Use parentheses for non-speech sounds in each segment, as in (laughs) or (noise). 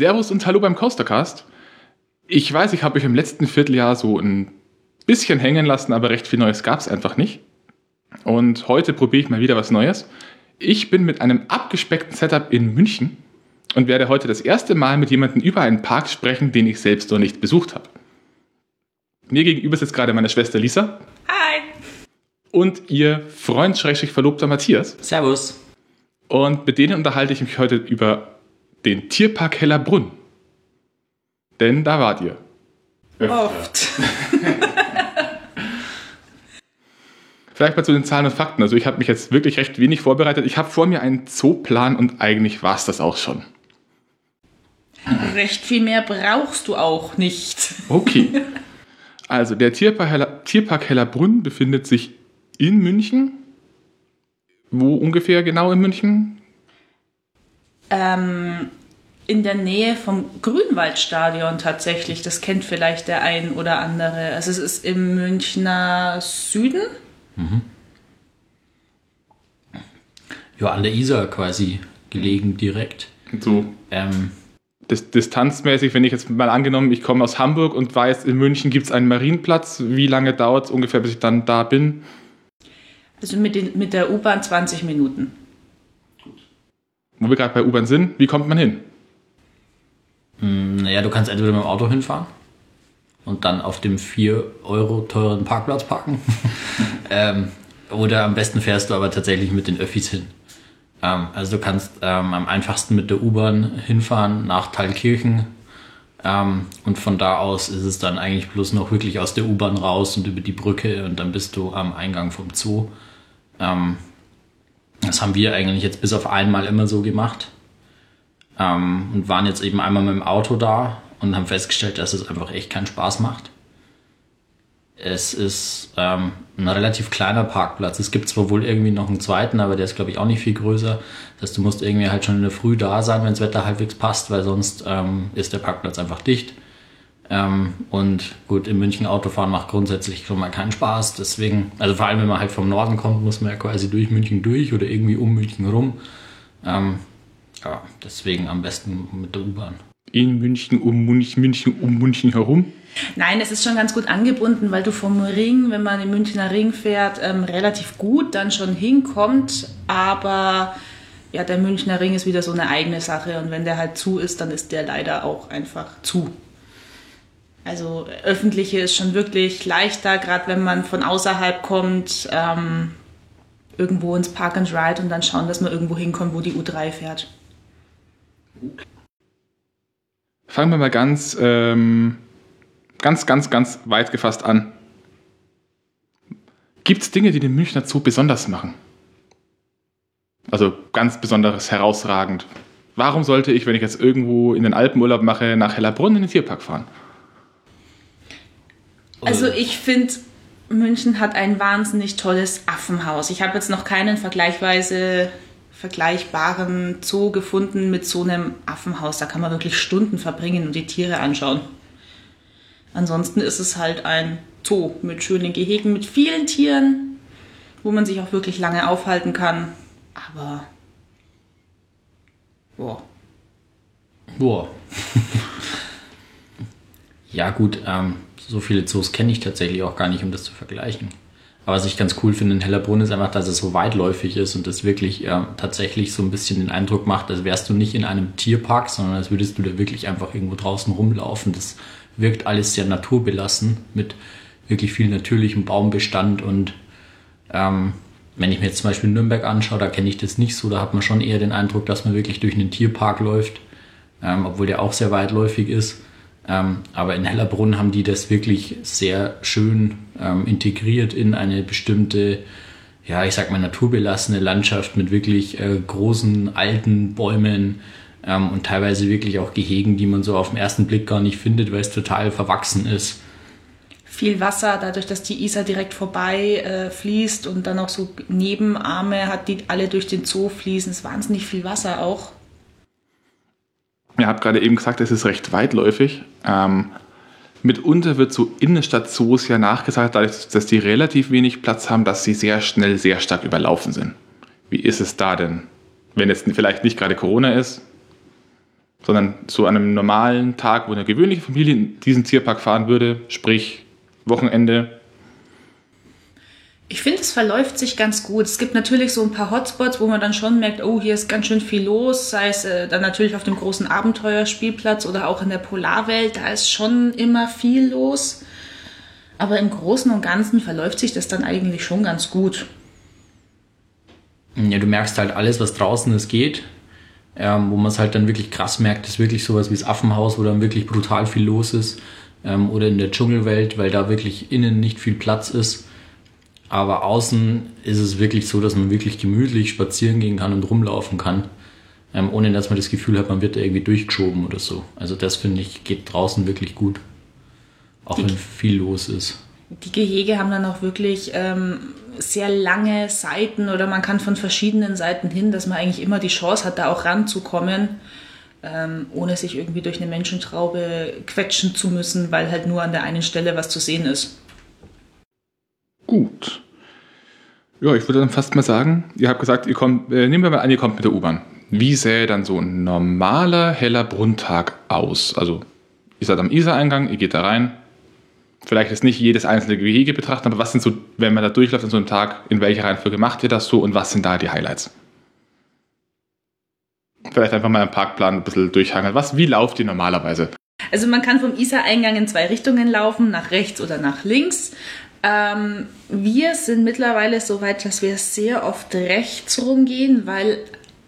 Servus und Hallo beim Coastercast. Ich weiß, ich habe euch im letzten Vierteljahr so ein bisschen hängen lassen, aber recht viel Neues gab es einfach nicht. Und heute probiere ich mal wieder was Neues. Ich bin mit einem abgespeckten Setup in München und werde heute das erste Mal mit jemandem über einen Park sprechen, den ich selbst noch nicht besucht habe. Mir gegenüber sitzt gerade meine Schwester Lisa. Hi. Und ihr Freund, Verlobter Matthias. Servus. Und mit denen unterhalte ich mich heute über den Tierpark Hellerbrunn. Denn da wart ihr. Oft. (laughs) Vielleicht mal zu den Zahlen und Fakten. Also ich habe mich jetzt wirklich recht wenig vorbereitet. Ich habe vor mir einen Zooplan und eigentlich war es das auch schon. Recht viel mehr brauchst du auch nicht. Okay. Also der Tierpark, Heller, Tierpark Hellerbrunn befindet sich in München. Wo ungefähr genau in München? Ähm, in der Nähe vom Grünwaldstadion tatsächlich. Das kennt vielleicht der ein oder andere. Also es ist im Münchner Süden. Ja, an der Isar quasi gelegen direkt. So Ähm, dis distanzmäßig, wenn ich jetzt mal angenommen, ich komme aus Hamburg und weiß, in München gibt es einen Marienplatz. Wie lange dauert es ungefähr, bis ich dann da bin? Also mit, den, mit der U-Bahn 20 Minuten. Wo wir gerade bei U-Bahn sind, wie kommt man hin? naja, du kannst entweder mit dem Auto hinfahren und dann auf dem 4 Euro teuren Parkplatz parken. (laughs) ähm, oder am besten fährst du aber tatsächlich mit den Öffis hin. Ähm, also du kannst ähm, am einfachsten mit der U-Bahn hinfahren nach Thalkirchen. Ähm, und von da aus ist es dann eigentlich bloß noch wirklich aus der U-Bahn raus und über die Brücke und dann bist du am Eingang vom Zoo. Das haben wir eigentlich jetzt bis auf einmal immer so gemacht. Ähm, und waren jetzt eben einmal mit dem Auto da und haben festgestellt, dass es einfach echt keinen Spaß macht. Es ist ähm, ein relativ kleiner Parkplatz. Es gibt zwar wohl irgendwie noch einen zweiten, aber der ist, glaube ich, auch nicht viel größer. Das heißt, du musst irgendwie halt schon in der Früh da sein, wenn das Wetter halbwegs passt, weil sonst ähm, ist der Parkplatz einfach dicht. Ähm, und gut, in München Autofahren macht grundsätzlich schon mal keinen Spaß. Deswegen, also vor allem, wenn man halt vom Norden kommt, muss man ja quasi durch München durch oder irgendwie um München rum. Ähm, ja, deswegen am besten mit der U-Bahn. In München, um München, München, um München herum. Nein, es ist schon ganz gut angebunden, weil du vom Ring, wenn man den Münchner Ring fährt, ähm, relativ gut dann schon hinkommt. Aber ja, der Münchner Ring ist wieder so eine eigene Sache und wenn der halt zu ist, dann ist der leider auch einfach zu. Also öffentliche ist schon wirklich leichter, gerade wenn man von außerhalb kommt, ähm, irgendwo ins Park and Ride und dann schauen, dass man irgendwo hinkommt, wo die U3 fährt. Fangen wir mal ganz, ähm, ganz, ganz, ganz weit gefasst an. Gibt es Dinge, die den Münchner Zoo besonders machen? Also ganz besonderes, herausragend. Warum sollte ich, wenn ich jetzt irgendwo in den Alpenurlaub mache, nach Hellerbrunn in den Tierpark fahren? Also ich finde, München hat ein wahnsinnig tolles Affenhaus. Ich habe jetzt noch keinen vergleichsweise vergleichbaren Zoo gefunden mit so einem Affenhaus. Da kann man wirklich Stunden verbringen und die Tiere anschauen. Ansonsten ist es halt ein Zoo mit schönen Gehegen, mit vielen Tieren, wo man sich auch wirklich lange aufhalten kann. Aber boah, Boah. (laughs) ja, gut, ähm, so viele Zoos kenne ich tatsächlich auch gar nicht, um das zu vergleichen. Aber was ich ganz cool finde in Hellerbrunn ist einfach, dass es so weitläufig ist und das wirklich äh, tatsächlich so ein bisschen den Eindruck macht, als wärst du nicht in einem Tierpark, sondern als würdest du da wirklich einfach irgendwo draußen rumlaufen. Das wirkt alles sehr naturbelassen mit wirklich viel natürlichem Baumbestand und ähm, wenn ich mir jetzt zum Beispiel Nürnberg anschaue, da kenne ich das nicht so, da hat man schon eher den Eindruck, dass man wirklich durch einen Tierpark läuft, ähm, obwohl der auch sehr weitläufig ist. Ähm, aber in Hellerbrunn haben die das wirklich sehr schön ähm, integriert in eine bestimmte, ja, ich sag mal, naturbelassene Landschaft mit wirklich äh, großen, alten Bäumen ähm, und teilweise wirklich auch Gehegen, die man so auf den ersten Blick gar nicht findet, weil es total verwachsen ist. viel Wasser, dadurch, dass die Isar direkt vorbei äh, fließt und dann auch so Nebenarme hat, die alle durch den Zoo fließen. Es ist wahnsinnig viel Wasser auch. Ihr habt gerade eben gesagt, es ist recht weitläufig. Ähm, mitunter wird so Innenstadt-Zoos ja nachgesagt, dadurch, dass die relativ wenig Platz haben, dass sie sehr schnell sehr stark überlaufen sind. Wie ist es da denn? Wenn jetzt vielleicht nicht gerade Corona ist, sondern so an einem normalen Tag, wo eine gewöhnliche Familie in diesen Tierpark fahren würde, sprich Wochenende. Ich finde, es verläuft sich ganz gut. Es gibt natürlich so ein paar Hotspots, wo man dann schon merkt, oh, hier ist ganz schön viel los, sei es äh, dann natürlich auf dem großen Abenteuerspielplatz oder auch in der Polarwelt, da ist schon immer viel los. Aber im Großen und Ganzen verläuft sich das dann eigentlich schon ganz gut. Ja, du merkst halt alles, was draußen ist, geht. Ähm, wo man es halt dann wirklich krass merkt, ist wirklich sowas wie das Affenhaus, wo dann wirklich brutal viel los ist. Ähm, oder in der Dschungelwelt, weil da wirklich innen nicht viel Platz ist. Aber außen ist es wirklich so, dass man wirklich gemütlich spazieren gehen kann und rumlaufen kann. Ähm, ohne dass man das Gefühl hat, man wird da irgendwie durchgeschoben oder so. Also das finde ich geht draußen wirklich gut. Auch wenn viel los ist. Die Gehege haben dann auch wirklich ähm, sehr lange Seiten oder man kann von verschiedenen Seiten hin, dass man eigentlich immer die Chance hat, da auch ranzukommen, ähm, ohne sich irgendwie durch eine Menschentraube quetschen zu müssen, weil halt nur an der einen Stelle was zu sehen ist. Gut. Ja, ich würde dann fast mal sagen, ihr habt gesagt, ihr kommt, äh, nehmen wir mal an, ihr kommt mit der U-Bahn. Wie sähe dann so ein normaler heller Brunntag aus? Also, ihr seid am Isar-Eingang, ihr geht da rein, vielleicht jetzt nicht jedes einzelne Gehege betrachten, aber was sind so, wenn man da durchläuft an so einem Tag, in welcher Reihenfolge macht ihr das so und was sind da die Highlights? Vielleicht einfach mal einen Parkplan ein bisschen durchhangeln. Was, wie lauft ihr normalerweise? Also man kann vom Isar-Eingang in zwei Richtungen laufen, nach rechts oder nach links. Ähm, wir sind mittlerweile so weit, dass wir sehr oft rechts rumgehen, weil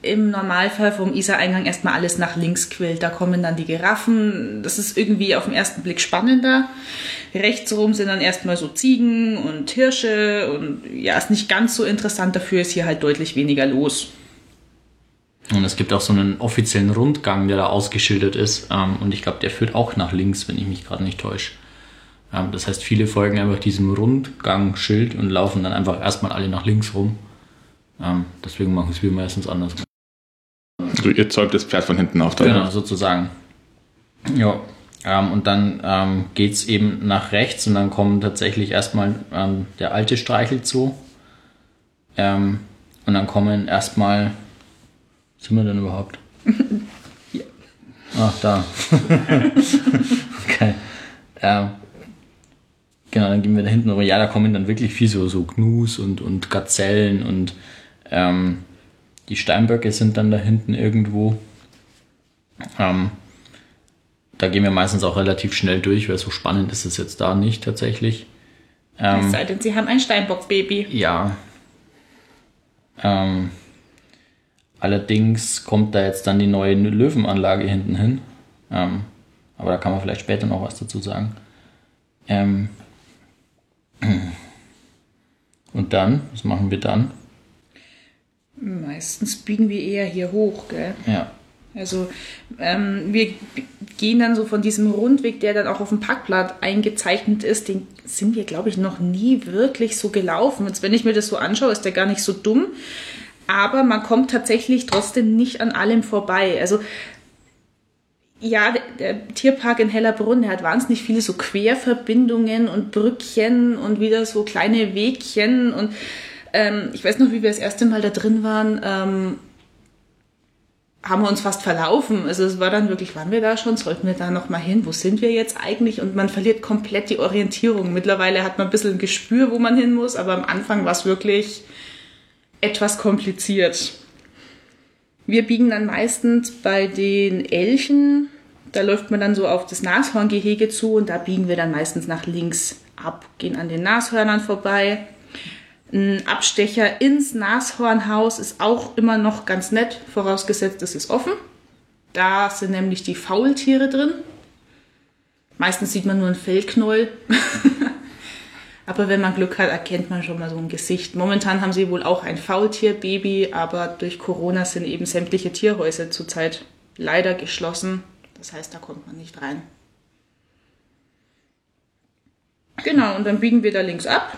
im Normalfall vom Isar-Eingang erstmal alles nach links quillt. Da kommen dann die Giraffen. Das ist irgendwie auf den ersten Blick spannender. Rechts rum sind dann erstmal so Ziegen und Hirsche und ja, ist nicht ganz so interessant. Dafür ist hier halt deutlich weniger los. Und es gibt auch so einen offiziellen Rundgang, der da ausgeschildert ist. Ähm, und ich glaube, der führt auch nach links, wenn ich mich gerade nicht täusche. Ähm, das heißt, viele folgen einfach diesem Rundgangschild und laufen dann einfach erstmal alle nach links rum. Ähm, deswegen machen es wir meistens anders. Also ihr zäumt das Pferd von hinten auf. Dann. Genau, sozusagen. Ja. Ähm, und dann ähm, geht es eben nach rechts und dann kommen tatsächlich erstmal ähm, der alte Streichelzoo. Ähm, und dann kommen erstmal. Was sind wir denn überhaupt? (laughs) Hier. Ach, da. (laughs) okay. Genau, dann gehen wir da hinten rüber. Ja, da kommen dann wirklich viel so, so Gnus und, und Gazellen und ähm, die Steinböcke sind dann da hinten irgendwo. Ähm, da gehen wir meistens auch relativ schnell durch, weil so spannend ist es jetzt da nicht tatsächlich. Ähm, es sei denn, sie haben ein Steinbock-Baby. Ja. Ähm, allerdings kommt da jetzt dann die neue Löwenanlage hinten hin. Ähm, aber da kann man vielleicht später noch was dazu sagen. Ähm, und dann, was machen wir dann? Meistens biegen wir eher hier hoch, gell? Ja. Also ähm, wir gehen dann so von diesem Rundweg, der dann auch auf dem Parkblatt eingezeichnet ist, den sind wir, glaube ich, noch nie wirklich so gelaufen. Jetzt, wenn ich mir das so anschaue, ist der gar nicht so dumm. Aber man kommt tatsächlich trotzdem nicht an allem vorbei. Also ja, der, Tierpark in Hellerbrunn, der hat wahnsinnig viele so Querverbindungen und Brückchen und wieder so kleine Wegchen und ähm, ich weiß noch, wie wir das erste Mal da drin waren, ähm, haben wir uns fast verlaufen. Also es war dann wirklich, waren wir da schon? Sollten wir da nochmal hin? Wo sind wir jetzt eigentlich? Und man verliert komplett die Orientierung. Mittlerweile hat man ein bisschen ein Gespür, wo man hin muss, aber am Anfang war es wirklich etwas kompliziert. Wir biegen dann meistens bei den Elchen, da läuft man dann so auf das Nashorngehege zu und da biegen wir dann meistens nach links ab, gehen an den Nashörnern vorbei ein Abstecher ins Nashornhaus ist auch immer noch ganz nett, vorausgesetzt es ist offen. Da sind nämlich die Faultiere drin. Meistens sieht man nur ein Fellknäuel. (laughs) aber wenn man Glück hat, erkennt man schon mal so ein Gesicht. Momentan haben sie wohl auch ein Faultierbaby, aber durch Corona sind eben sämtliche Tierhäuser zurzeit leider geschlossen. Das heißt, da kommt man nicht rein. Genau, und dann biegen wir da links ab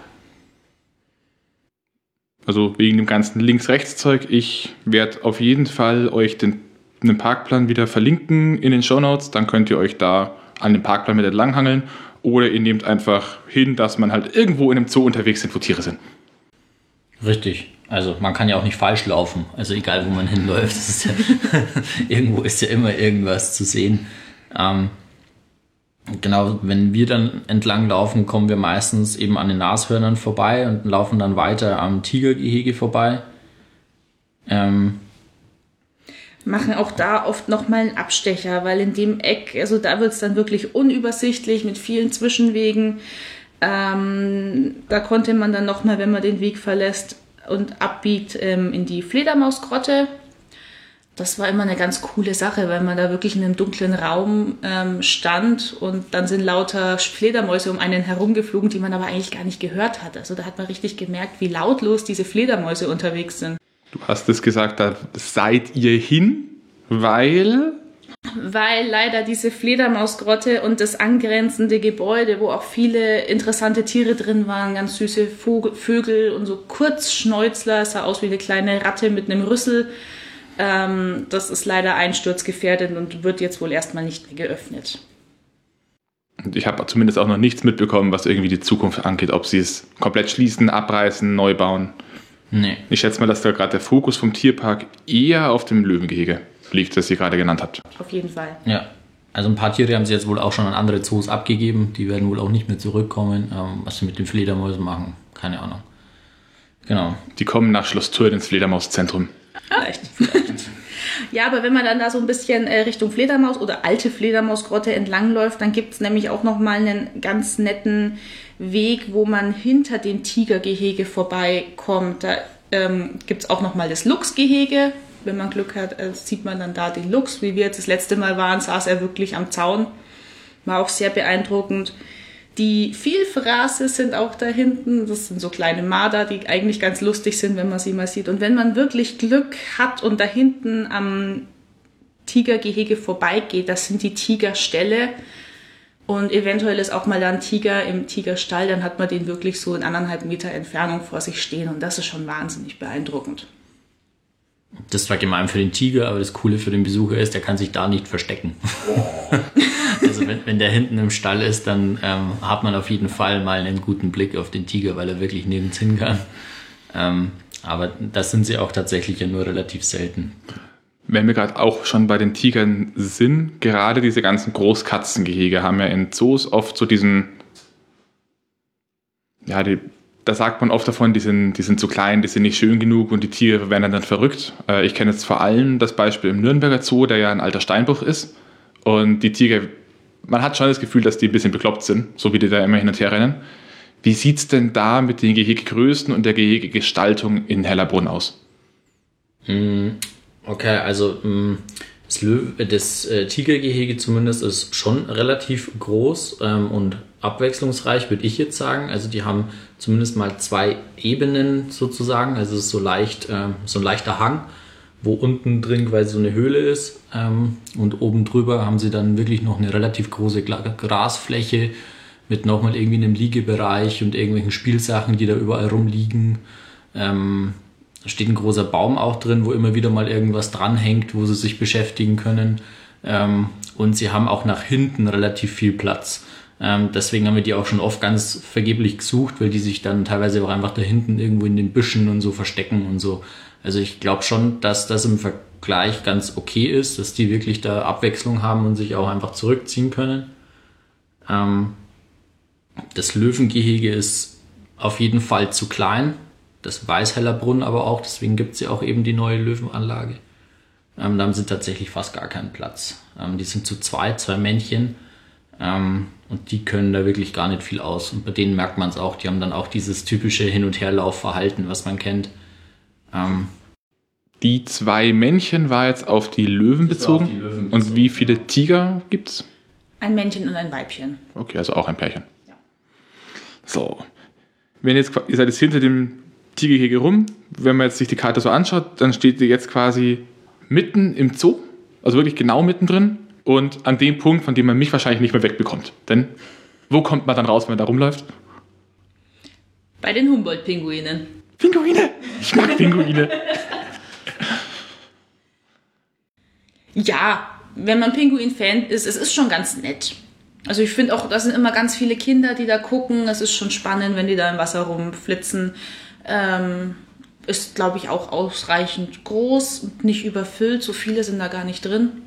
also wegen dem ganzen Links-Rechts-Zeug. Ich werde auf jeden Fall euch den, den Parkplan wieder verlinken in den Show Notes. Dann könnt ihr euch da an dem Parkplan mit entlanghangeln. Oder ihr nehmt einfach hin, dass man halt irgendwo in einem Zoo unterwegs sind, wo Tiere sind. Richtig. Also man kann ja auch nicht falsch laufen. Also egal, wo man (laughs) hinläuft, ist ja (laughs) irgendwo ist ja immer irgendwas zu sehen. Ähm, genau, wenn wir dann entlang laufen, kommen wir meistens eben an den Nashörnern vorbei und laufen dann weiter am Tigergehege vorbei. Ähm, machen auch da oft nochmal einen Abstecher, weil in dem Eck, also da wird es dann wirklich unübersichtlich mit vielen Zwischenwegen. Ähm, da konnte man dann nochmal, wenn man den Weg verlässt und abbiegt, ähm, in die Fledermausgrotte. Das war immer eine ganz coole Sache, weil man da wirklich in einem dunklen Raum ähm, stand und dann sind lauter Fledermäuse um einen herumgeflogen, die man aber eigentlich gar nicht gehört hat. Also da hat man richtig gemerkt, wie lautlos diese Fledermäuse unterwegs sind. Du hast es gesagt, da seid ihr hin, weil weil leider diese Fledermausgrotte und das angrenzende Gebäude, wo auch viele interessante Tiere drin waren, ganz süße Vögel und so Kurzschnäuzler, sah aus wie eine kleine Ratte mit einem Rüssel. Ähm, das ist leider einsturzgefährdet und wird jetzt wohl erstmal nicht mehr geöffnet. Und ich habe zumindest auch noch nichts mitbekommen, was irgendwie die Zukunft angeht, ob sie es komplett schließen, abreißen, neu bauen. Nee. Ich schätze mal, dass da gerade der Fokus vom Tierpark eher auf dem Löwengehege liegt, das ihr gerade genannt habt. Auf jeden Fall. Ja. Also ein paar Tiere haben sie jetzt wohl auch schon an andere Zoos abgegeben. Die werden wohl auch nicht mehr zurückkommen. Ähm, was sie mit den Fledermäusen machen, keine Ahnung. Genau. Die kommen nach Schloss Thür ins Fledermauszentrum. Vielleicht, vielleicht. (laughs) Ja, aber wenn man dann da so ein bisschen äh, Richtung Fledermaus oder alte Fledermausgrotte entlangläuft, dann gibt es nämlich auch nochmal einen ganz netten Weg, wo man hinter dem Tigergehege vorbeikommt. Da ähm, gibt es auch nochmal das Luchsgehege. Wenn man Glück hat, äh, sieht man dann da den Luchs. Wie wir jetzt das letzte Mal waren, saß er wirklich am Zaun. War auch sehr beeindruckend. Die Vielfraße sind auch da hinten. Das sind so kleine Marder, die eigentlich ganz lustig sind, wenn man sie mal sieht. Und wenn man wirklich Glück hat und da hinten am Tigergehege vorbeigeht, das sind die Tigerställe. Und eventuell ist auch mal da ein Tiger im Tigerstall, dann hat man den wirklich so in anderthalb Meter Entfernung vor sich stehen. Und das ist schon wahnsinnig beeindruckend. Das war gemein für den Tiger, aber das Coole für den Besucher ist, der kann sich da nicht verstecken. Oh. (laughs) also wenn, wenn der hinten im Stall ist, dann ähm, hat man auf jeden Fall mal einen guten Blick auf den Tiger, weil er wirklich nirgends hin kann. Ähm, aber das sind sie auch tatsächlich ja nur relativ selten. Wenn wir gerade auch schon bei den Tigern sind, gerade diese ganzen Großkatzengehege haben ja in Zoos oft so diesen, ja, die da sagt man oft davon, die sind, die sind zu klein, die sind nicht schön genug und die Tiere werden dann verrückt. Äh, ich kenne jetzt vor allem das Beispiel im Nürnberger Zoo, der ja ein alter Steinbruch ist. Und die Tiere, man hat schon das Gefühl, dass die ein bisschen bekloppt sind, so wie die da immer hin und her rennen. Wie sieht es denn da mit den Gehegegrößen und der Gehegegestaltung in Hellerbrunn aus? Hm, okay, also hm, das, das äh, Tigergehege zumindest ist schon relativ groß ähm, und abwechslungsreich, würde ich jetzt sagen. Also die haben zumindest mal zwei Ebenen sozusagen. Also es ist so leicht, äh, so ein leichter Hang, wo unten drin quasi so eine Höhle ist. Ähm, und oben drüber haben sie dann wirklich noch eine relativ große Grasfläche mit nochmal irgendwie einem Liegebereich und irgendwelchen Spielsachen, die da überall rumliegen. Ähm, da steht ein großer Baum auch drin, wo immer wieder mal irgendwas dranhängt, wo sie sich beschäftigen können. Ähm, und sie haben auch nach hinten relativ viel Platz. Ähm, deswegen haben wir die auch schon oft ganz vergeblich gesucht, weil die sich dann teilweise auch einfach da hinten irgendwo in den Büschen und so verstecken und so. Also ich glaube schon, dass das im Vergleich ganz okay ist, dass die wirklich da Abwechslung haben und sich auch einfach zurückziehen können. Ähm, das Löwengehege ist auf jeden Fall zu klein. Das weiß Hellerbrunn aber auch, deswegen gibt es ja auch eben die neue Löwenanlage. Ähm, da haben sie tatsächlich fast gar keinen Platz. Ähm, die sind zu zweit, zwei Männchen. Ähm, und die können da wirklich gar nicht viel aus. Und bei denen merkt man es auch. Die haben dann auch dieses typische Hin- und Herlaufverhalten, was man kennt. Ähm, die zwei Männchen war jetzt auf die Löwen bezogen. Die Löwen bezogen. Und wie viele Tiger gibt es? Ein Männchen und ein Weibchen. Okay, also auch ein Pärchen. Ja. So. Wenn jetzt, ihr seid jetzt hinter dem Tigergehege rum, wenn man jetzt sich die Karte so anschaut, dann steht ihr jetzt quasi mitten im Zoo. Also wirklich genau mittendrin und an dem Punkt, von dem man mich wahrscheinlich nicht mehr wegbekommt. Denn wo kommt man dann raus, wenn man da rumläuft? Bei den Humboldt-Pinguinen. Pinguine! Ich mag Pinguine. ja, wenn man Pinguin-Fan ist, es ist schon ganz nett. Also ich finde auch, da sind immer ganz viele Kinder, die da gucken. Es ist schon spannend, wenn die da im Wasser rumflitzen. Ähm, ist, glaube ich, auch ausreichend groß und nicht überfüllt. So viele sind da gar nicht drin.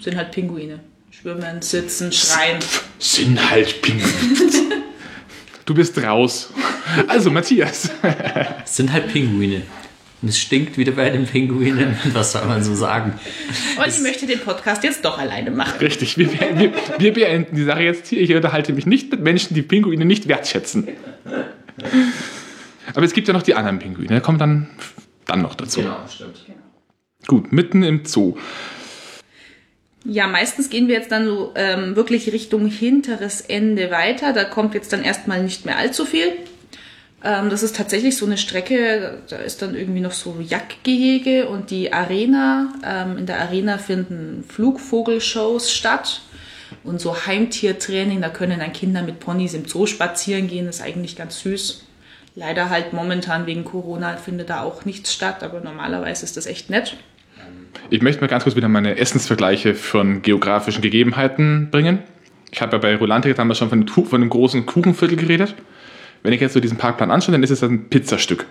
Sind halt Pinguine. Schwimmen, sitzen, schreien. Sind halt Pinguine. du bist raus. Also, Matthias. Es sind halt Pinguine. Und es stinkt wieder bei den Pinguinen. Was soll man so sagen? Und ich möchte den Podcast jetzt doch alleine machen. Richtig, wir, wir, wir beenden die Sache jetzt hier. Ich unterhalte mich nicht mit Menschen, die Pinguine nicht wertschätzen. Aber es gibt ja noch die anderen Pinguine. Da kommen dann, dann noch dazu. Genau, stimmt. Gut, mitten im Zoo. Ja, meistens gehen wir jetzt dann so ähm, wirklich Richtung hinteres Ende weiter. Da kommt jetzt dann erstmal nicht mehr allzu viel. Ähm, das ist tatsächlich so eine Strecke, da ist dann irgendwie noch so Jagdgehege und die Arena. Ähm, in der Arena finden Flugvogelshows statt und so Heimtiertraining. Da können dann Kinder mit Ponys im Zoo spazieren gehen. Das ist eigentlich ganz süß. Leider halt momentan wegen Corona findet da auch nichts statt, aber normalerweise ist das echt nett. Ich möchte mal ganz kurz wieder meine Essensvergleiche von geografischen Gegebenheiten bringen. Ich habe ja bei Rolante damals schon von, einem großen Kuchenviertel geredet. Wenn ich jetzt so diesen Parkplan anschaue, dann ist es ein Pizzastück.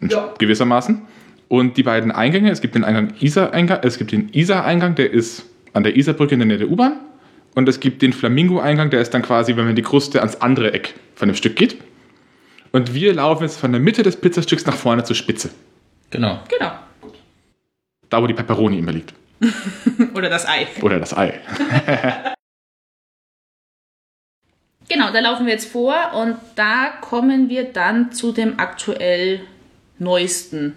Ja. Gewissermaßen. Und die beiden Eingänge, es gibt den Eingang Isar-Eingang, es gibt den Isar-Eingang, der ist an der Isarbrücke in der Nähe der U-Bahn. Und es gibt den Flamingo-Eingang, der ist dann quasi, wenn man die Kruste ans andere Eck von dem Stück geht. Und wir laufen jetzt von der Mitte des Pizzastücks nach vorne zur Spitze. Genau. Genau. Da, wo die Pepperoni immer liegt. (laughs) Oder das Ei. Oder das Ei. (laughs) Genau, da laufen wir jetzt vor und da kommen wir dann zu dem aktuell neuesten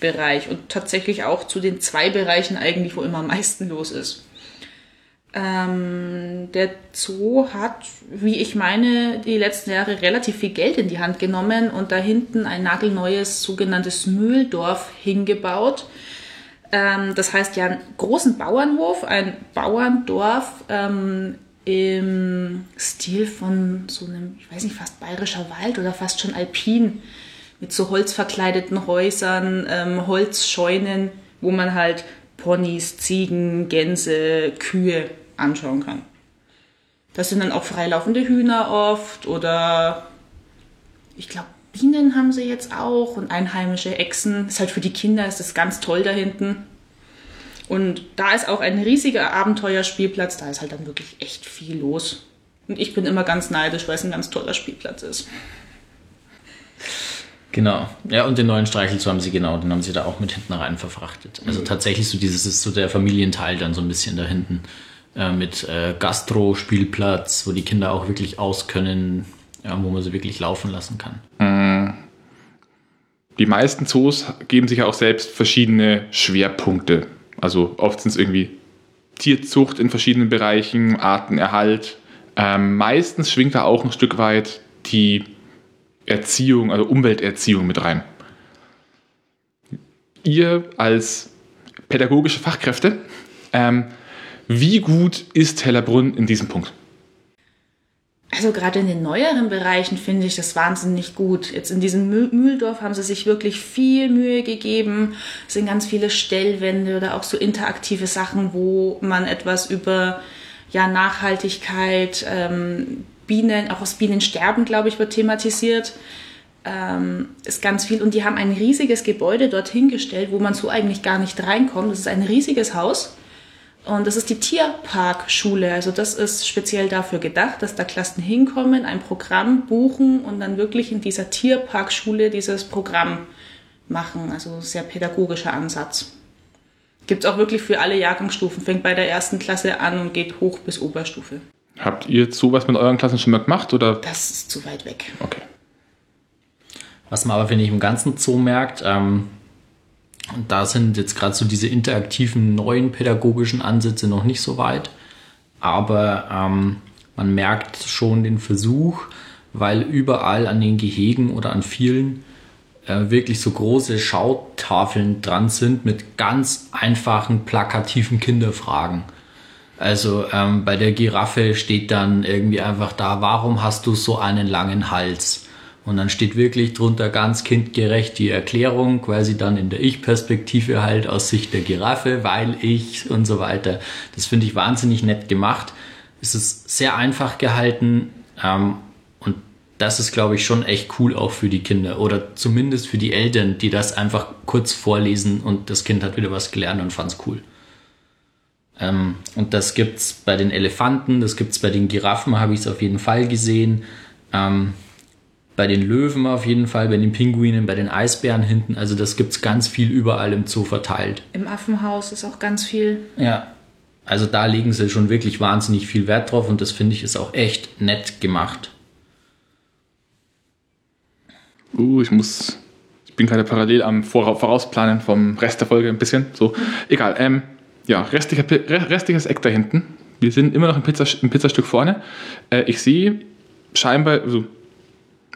Bereich und tatsächlich auch zu den zwei Bereichen eigentlich, wo immer am meisten los ist. Ähm, der Zoo hat, wie ich meine, die letzten Jahre relativ viel Geld in die Hand genommen und da hinten ein nagelneues sogenanntes Mühldorf hingebaut. Ähm, das heißt ja einen großen Bauernhof, ein Bauerndorf ähm, im Stil von so einem, ich weiß nicht, fast bayerischer Wald oder fast schon alpin mit so holzverkleideten Häusern, ähm, Holzscheunen, wo man halt Ponys, Ziegen, Gänse, Kühe anschauen kann. Das sind dann auch freilaufende Hühner oft oder ich glaube Bienen haben sie jetzt auch und einheimische Echsen. Ist halt für die Kinder ist das ganz toll da hinten. Und da ist auch ein riesiger Abenteuerspielplatz, da ist halt dann wirklich echt viel los. Und ich bin immer ganz neidisch, weil es ein ganz toller Spielplatz ist. Genau. Ja, und den neuen Streichelzoo haben sie genau, den haben sie da auch mit hinten rein verfrachtet. Also tatsächlich so dieses ist so der Familienteil dann so ein bisschen da hinten. Äh, mit äh, Gastro-Spielplatz, wo die Kinder auch wirklich auskönnen, ja, wo man sie wirklich laufen lassen kann. Die meisten Zoos geben sich auch selbst verschiedene Schwerpunkte. Also oft sind es irgendwie Tierzucht in verschiedenen Bereichen, Artenerhalt. Ähm, meistens schwingt da auch ein Stück weit die Erziehung, also Umwelterziehung mit rein. Ihr als pädagogische Fachkräfte, ähm, wie gut ist Hellerbrunn in diesem Punkt? Also gerade in den neueren Bereichen finde ich das wahnsinnig gut. Jetzt in diesem Mü- Mühldorf haben sie sich wirklich viel Mühe gegeben. Es sind ganz viele Stellwände oder auch so interaktive Sachen, wo man etwas über ja, Nachhaltigkeit, ähm, Bienen, auch aus Bienensterben, glaube ich, wird thematisiert. Ähm, ist ganz viel. Und die haben ein riesiges Gebäude dorthin gestellt, wo man so eigentlich gar nicht reinkommt. Das ist ein riesiges Haus. Und das ist die Tierparkschule. Also das ist speziell dafür gedacht, dass da Klassen hinkommen, ein Programm buchen und dann wirklich in dieser Tierparkschule dieses Programm machen. Also sehr pädagogischer Ansatz. Gibt es auch wirklich für alle Jahrgangsstufen. Fängt bei der ersten Klasse an und geht hoch bis Oberstufe. Habt ihr sowas mit euren Klassen schon mal gemacht? Oder? Das ist zu weit weg. Okay. Was man aber, finde ich, im ganzen Zoo merkt, ähm, und da sind jetzt gerade so diese interaktiven neuen pädagogischen Ansätze noch nicht so weit. Aber ähm, man merkt schon den Versuch, weil überall an den Gehegen oder an vielen äh, wirklich so große Schautafeln dran sind mit ganz einfachen, plakativen Kinderfragen. Also ähm, bei der Giraffe steht dann irgendwie einfach da, warum hast du so einen langen Hals? Und dann steht wirklich drunter ganz kindgerecht die Erklärung, quasi dann in der Ich-Perspektive halt aus Sicht der Giraffe, weil ich und so weiter. Das finde ich wahnsinnig nett gemacht. Es ist sehr einfach gehalten ähm, und das ist, glaube ich, schon echt cool auch für die Kinder oder zumindest für die Eltern, die das einfach kurz vorlesen und das Kind hat wieder was gelernt und fand es cool. Ähm, und das gibt es bei den Elefanten, das gibt es bei den Giraffen, habe ich es auf jeden Fall gesehen. Ähm, bei den Löwen auf jeden Fall, bei den Pinguinen, bei den Eisbären hinten. Also das gibt es ganz viel überall im Zoo verteilt. Im Affenhaus ist auch ganz viel. Ja, also da legen sie schon wirklich wahnsinnig viel Wert drauf und das finde ich ist auch echt nett gemacht. Uh, ich muss. Ich bin gerade parallel am Vorausplanen vom Rest der Folge ein bisschen. So, egal. Ähm, ja, restlicher, restliches Eck da hinten. Wir sind immer noch ein, Pizza, ein Pizzastück vorne. Äh, ich sehe scheinbar, also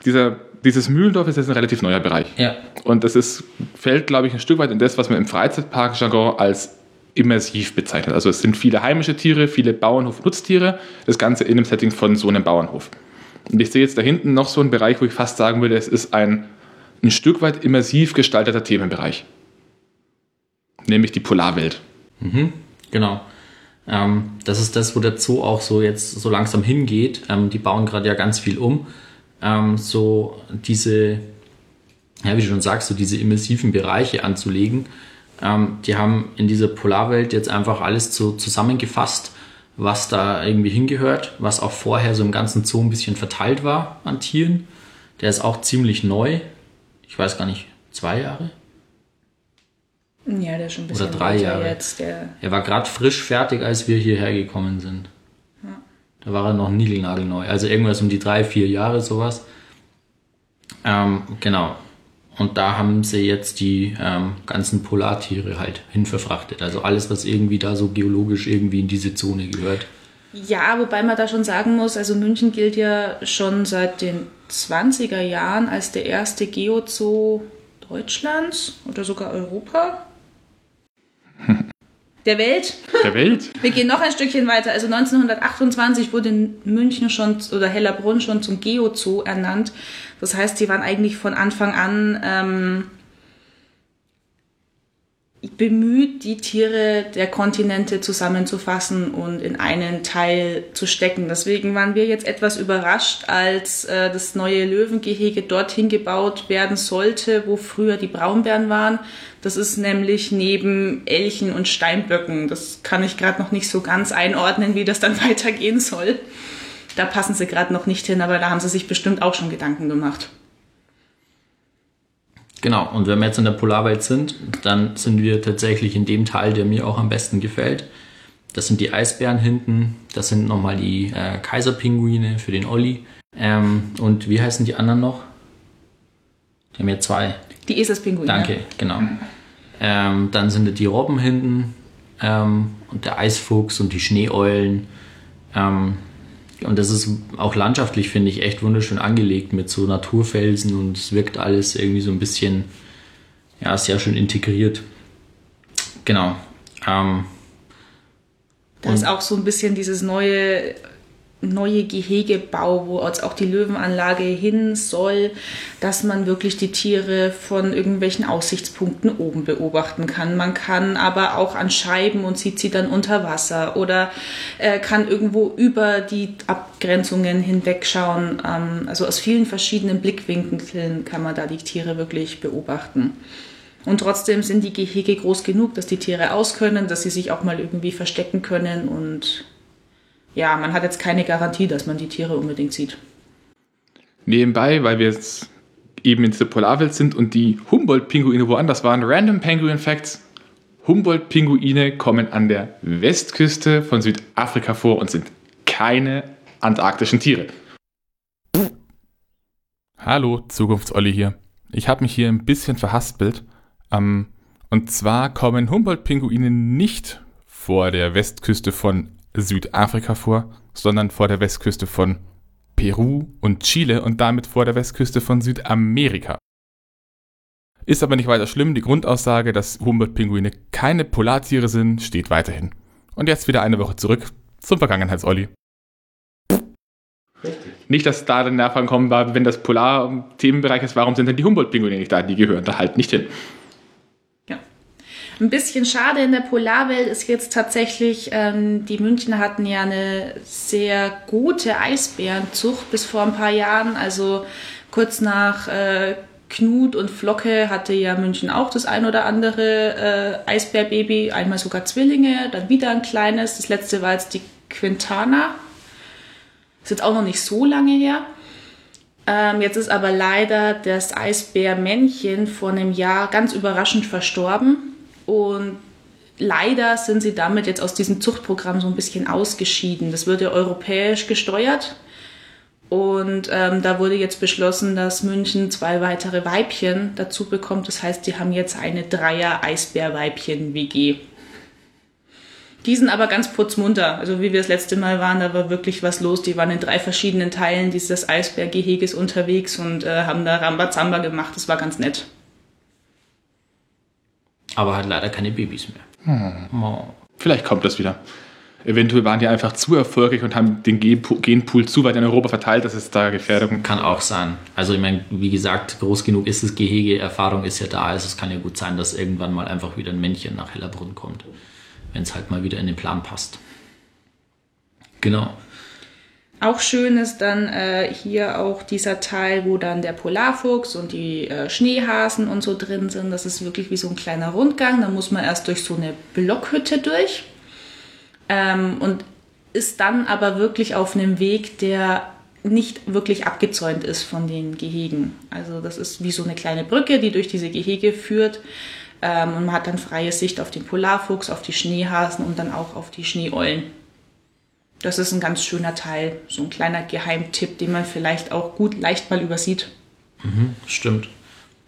dieser, dieses Mühlendorf ist jetzt ein relativ neuer Bereich. Ja. Und das ist, fällt, glaube ich, ein Stück weit in das, was man im Freizeitpark-Jargon als immersiv bezeichnet. Also es sind viele heimische Tiere, viele Bauernhof-Nutztiere, das Ganze in einem Setting von so einem Bauernhof. Und ich sehe jetzt da hinten noch so einen Bereich, wo ich fast sagen würde, es ist ein, ein Stück weit immersiv gestalteter Themenbereich. Nämlich die Polarwelt. Mhm, genau. Ähm, das ist das, wo der Zoo auch so jetzt so langsam hingeht. Ähm, die bauen gerade ja ganz viel um. Ähm, so diese, ja, wie du schon sagst, so diese immersiven Bereiche anzulegen. Ähm, die haben in dieser Polarwelt jetzt einfach alles so zusammengefasst, was da irgendwie hingehört, was auch vorher so im ganzen Zoo ein bisschen verteilt war an Tieren. Der ist auch ziemlich neu. Ich weiß gar nicht, zwei Jahre? Ja, der ist schon ein bisschen Oder drei Jahre. jetzt. Der Er war gerade frisch fertig, als wir hierher gekommen sind. Da war er noch niegelnagelneu. Also irgendwas um die drei, vier Jahre sowas. Ähm, genau. Und da haben sie jetzt die ähm, ganzen Polartiere halt hinverfrachtet. Also alles, was irgendwie da so geologisch irgendwie in diese Zone gehört. Ja, wobei man da schon sagen muss, also München gilt ja schon seit den 20er Jahren als der erste Geozoo Deutschlands oder sogar Europa. (laughs) Der Welt. Der Welt? (laughs) Wir gehen noch ein Stückchen weiter. Also 1928 wurde München schon oder Hellerbrunn schon zum Geozoo ernannt. Das heißt, sie waren eigentlich von Anfang an ähm, bemüht, die Tiere der Kontinente zusammenzufassen und in einen Teil zu stecken. Deswegen waren wir jetzt etwas überrascht, als äh, das neue Löwengehege dorthin gebaut werden sollte, wo früher die Braunbären waren. Das ist nämlich neben Elchen und Steinböcken. Das kann ich gerade noch nicht so ganz einordnen, wie das dann (laughs) weitergehen soll. Da passen sie gerade noch nicht hin, aber da haben sie sich bestimmt auch schon Gedanken gemacht. Genau, und wenn wir jetzt in der Polarwelt sind, dann sind wir tatsächlich in dem Teil, der mir auch am besten gefällt. Das sind die Eisbären hinten, das sind nochmal die äh, Kaiserpinguine für den Olli. Ähm, und wie heißen die anderen noch? Die haben ja zwei. Die Eselspinguine. Danke, genau. Ähm, dann sind die Robben hinten ähm, und der Eisfuchs und die Schneeeulen. Ähm, und das ist auch landschaftlich, finde ich, echt wunderschön angelegt mit so Naturfelsen und es wirkt alles irgendwie so ein bisschen, ja, sehr schön integriert. Genau. Ähm, Da ist auch so ein bisschen dieses neue, neue Gehegebau, wo jetzt auch die Löwenanlage hin soll, dass man wirklich die Tiere von irgendwelchen Aussichtspunkten oben beobachten kann. Man kann aber auch an Scheiben und sieht sie dann unter Wasser oder äh, kann irgendwo über die Abgrenzungen hinwegschauen. Ähm, also aus vielen verschiedenen Blickwinkeln kann man da die Tiere wirklich beobachten. Und trotzdem sind die Gehege groß genug, dass die Tiere auskönnen, dass sie sich auch mal irgendwie verstecken können. Und ja, man hat jetzt keine Garantie, dass man die Tiere unbedingt sieht. Nebenbei, weil wir jetzt eben in dieser Polarwelt sind und die Humboldt-Pinguine woanders waren, Random Penguin Facts. Humboldt-Pinguine kommen an der Westküste von Südafrika vor und sind keine antarktischen Tiere. Hallo, Zukunftsolli hier. Ich habe mich hier ein bisschen verhaspelt. Ähm, und zwar kommen Humboldt-Pinguine nicht vor der Westküste von Südafrika vor, sondern vor der Westküste von Peru und Chile und damit vor der Westküste von Südamerika. Ist aber nicht weiter schlimm, die Grundaussage, dass Humboldt-Pinguine keine Polartiere sind, steht weiterhin. Und jetzt wieder eine Woche zurück zum Vergangenheits-Olli. Nicht, dass da der Nachfragen kommen war, wenn das Polar-Themenbereich ist, warum sind denn die Humboldt-Pinguine nicht da? Die gehören da halt nicht hin. Ein bisschen schade in der Polarwelt ist jetzt tatsächlich, ähm, die Münchner hatten ja eine sehr gute Eisbärenzucht bis vor ein paar Jahren. Also kurz nach äh, Knut und Flocke hatte ja München auch das ein oder andere äh, Eisbärbaby, einmal sogar Zwillinge, dann wieder ein kleines. Das letzte war jetzt die Quintana. Ist jetzt auch noch nicht so lange her. Ähm, jetzt ist aber leider das Eisbärmännchen vor einem Jahr ganz überraschend verstorben. Und leider sind sie damit jetzt aus diesem Zuchtprogramm so ein bisschen ausgeschieden. Das wird ja europäisch gesteuert. Und ähm, da wurde jetzt beschlossen, dass München zwei weitere Weibchen dazu bekommt. Das heißt, die haben jetzt eine Dreier-Eisbär-Weibchen-WG. Die sind aber ganz putzmunter. Also wie wir das letzte Mal waren, da war wirklich was los. Die waren in drei verschiedenen Teilen dieses Eisbärgeheges unterwegs und äh, haben da Rambazamba gemacht. Das war ganz nett. Aber hat leider keine Babys mehr. Hm. Oh. Vielleicht kommt das wieder. Eventuell waren die einfach zu erfolgreich und haben den Genpool zu weit in Europa verteilt, dass es da Gefährdung Kann auch sein. Also ich meine, wie gesagt, groß genug ist das Gehege, Erfahrung ist ja da. Also es kann ja gut sein, dass irgendwann mal einfach wieder ein Männchen nach Hellerbrunn kommt wenn es halt mal wieder in den Plan passt. Genau. Auch schön ist dann äh, hier auch dieser Teil, wo dann der Polarfuchs und die äh, Schneehasen und so drin sind. Das ist wirklich wie so ein kleiner Rundgang. Da muss man erst durch so eine Blockhütte durch ähm, und ist dann aber wirklich auf einem Weg, der nicht wirklich abgezäunt ist von den Gehegen. Also das ist wie so eine kleine Brücke, die durch diese Gehege führt. Ähm, und man hat dann freie Sicht auf den Polarfuchs, auf die Schneehasen und dann auch auf die Schneeeulen. Das ist ein ganz schöner Teil, so ein kleiner Geheimtipp, den man vielleicht auch gut leicht mal übersieht. Mhm, stimmt.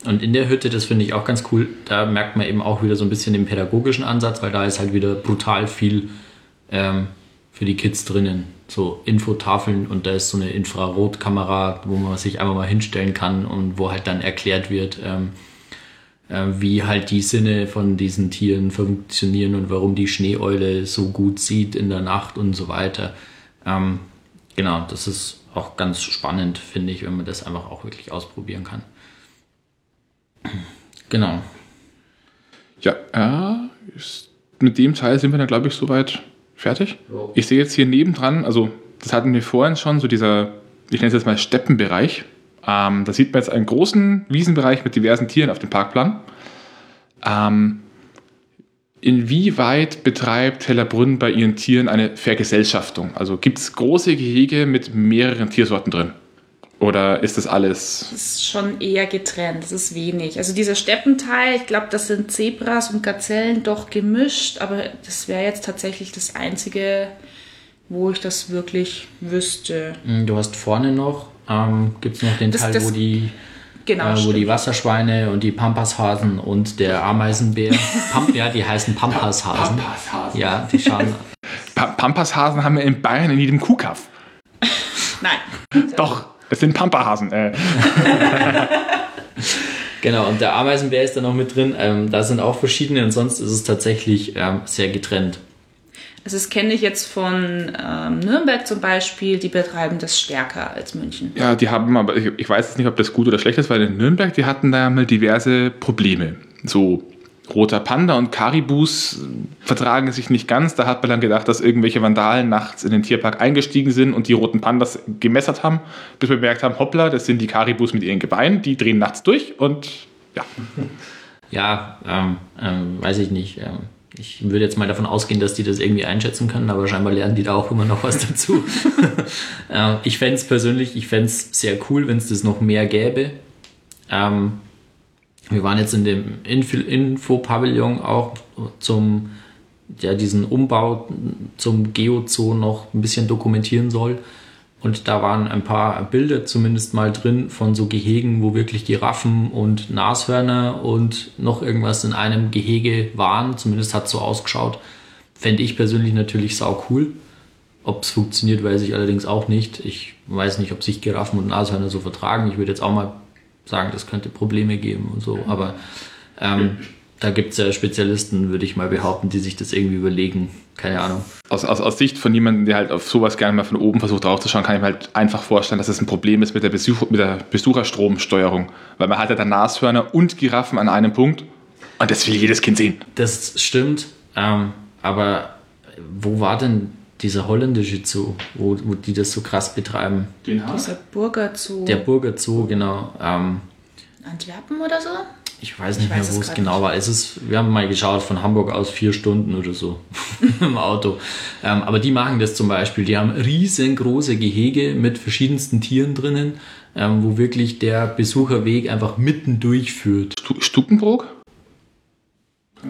Und in der Hütte, das finde ich auch ganz cool, da merkt man eben auch wieder so ein bisschen den pädagogischen Ansatz, weil da ist halt wieder brutal viel ähm, für die Kids drinnen. So Infotafeln und da ist so eine Infrarotkamera, wo man sich einfach mal hinstellen kann und wo halt dann erklärt wird, ähm, äh, wie halt die Sinne von diesen Tieren funktionieren und warum die Schneeeule so gut sieht in der Nacht und so weiter. Ähm, genau, das ist auch ganz spannend, finde ich, wenn man das einfach auch wirklich ausprobieren kann. Genau. Ja, äh, mit dem Teil sind wir dann, glaube ich, soweit fertig. Ich sehe jetzt hier nebendran, also das hatten wir vorhin schon, so dieser, ich nenne es jetzt mal Steppenbereich. Ähm, da sieht man jetzt einen großen Wiesenbereich mit diversen Tieren auf dem Parkplan. Ähm, inwieweit betreibt Hellerbrunn bei ihren Tieren eine Vergesellschaftung? Also gibt es große Gehege mit mehreren Tiersorten drin? Oder ist das alles? Das ist schon eher getrennt, das ist wenig. Also dieser Steppenteil, ich glaube, das sind Zebras und Gazellen doch gemischt, aber das wäre jetzt tatsächlich das Einzige, wo ich das wirklich wüsste. Du hast vorne noch ähm, gibt es noch den das, Teil, das, wo die Genau, äh, wo die Wasserschweine und die Pampashasen und der Ameisenbär, (laughs) Pamp, ja, die heißen Pampashasen. Pampashasen. Ja, die schauen. Pa Pampashasen haben wir in Bayern in jedem Kuhkaff. (laughs) Nein. Doch, es sind Pampahasen. Äh. (laughs) genau, und der Ameisenbär ist da noch mit drin. Ähm, da sind auch verschiedene und sonst ist es tatsächlich ähm, sehr getrennt. Also das kenne ich jetzt von ähm, Nürnberg zum Beispiel, die betreiben das stärker als München. Ja, die haben aber, ich, ich weiß jetzt nicht, ob das gut oder schlecht ist, weil in Nürnberg, die hatten da mal diverse Probleme. So roter Panda und Karibus vertragen sich nicht ganz. Da hat man dann gedacht, dass irgendwelche Vandalen nachts in den Tierpark eingestiegen sind und die roten Pandas gemessert haben, bis wir bemerkt haben, hoppla, das sind die Karibus mit ihren Gebeinen, die drehen nachts durch und ja. (laughs) Ja, ähm, ähm, weiß ich nicht. Ähm ich würde jetzt mal davon ausgehen, dass die das irgendwie einschätzen können, aber scheinbar lernen die da auch immer noch was (laughs) dazu. (laughs) ich fände es persönlich, ich fände es sehr cool, wenn es das noch mehr gäbe. Ähm, wir waren jetzt in dem Info-Pavillon auch zum, ja, diesen Umbau zum Geozoo noch ein bisschen dokumentieren soll. Und da waren ein paar Bilder zumindest mal drin von so Gehegen, wo wirklich Giraffen und Nashörner und noch irgendwas in einem Gehege waren. Zumindest hat so ausgeschaut. Fände ich persönlich natürlich sau cool. Ob es funktioniert, weiß ich allerdings auch nicht. Ich weiß nicht, ob sich Giraffen und Nashörner so vertragen. Ich würde jetzt auch mal sagen, das könnte Probleme geben und so. Aber ähm, da gibt es ja Spezialisten, würde ich mal behaupten, die sich das irgendwie überlegen. Keine Ahnung. Aus, aus, aus Sicht von jemandem, der halt auf sowas gerne mal von oben versucht draufzuschauen, kann ich mir halt einfach vorstellen, dass es das ein Problem ist mit der, Besuch, mit der Besucherstromsteuerung. Weil man hat ja dann Nashörner und Giraffen an einem Punkt Und das will jedes Kind sehen. Das stimmt. Ähm, aber wo war denn dieser holländische Zoo, wo, wo die das so krass betreiben? Den Dieser Burger zu Der Burger Zoo, genau. Ähm, Antwerpen oder so? Ich weiß nicht Ich mehr, weiß wo es genau war. Es ist, wir haben mal geschaut, von Hamburg aus vier Stunden oder so (laughs) im Auto. Ähm, aber die machen das zum Beispiel. Die haben riesengroße Gehege mit verschiedensten Tieren drinnen, ähm, wo wirklich der Besucherweg einfach mitten durchführt. Stu Stukenbrook?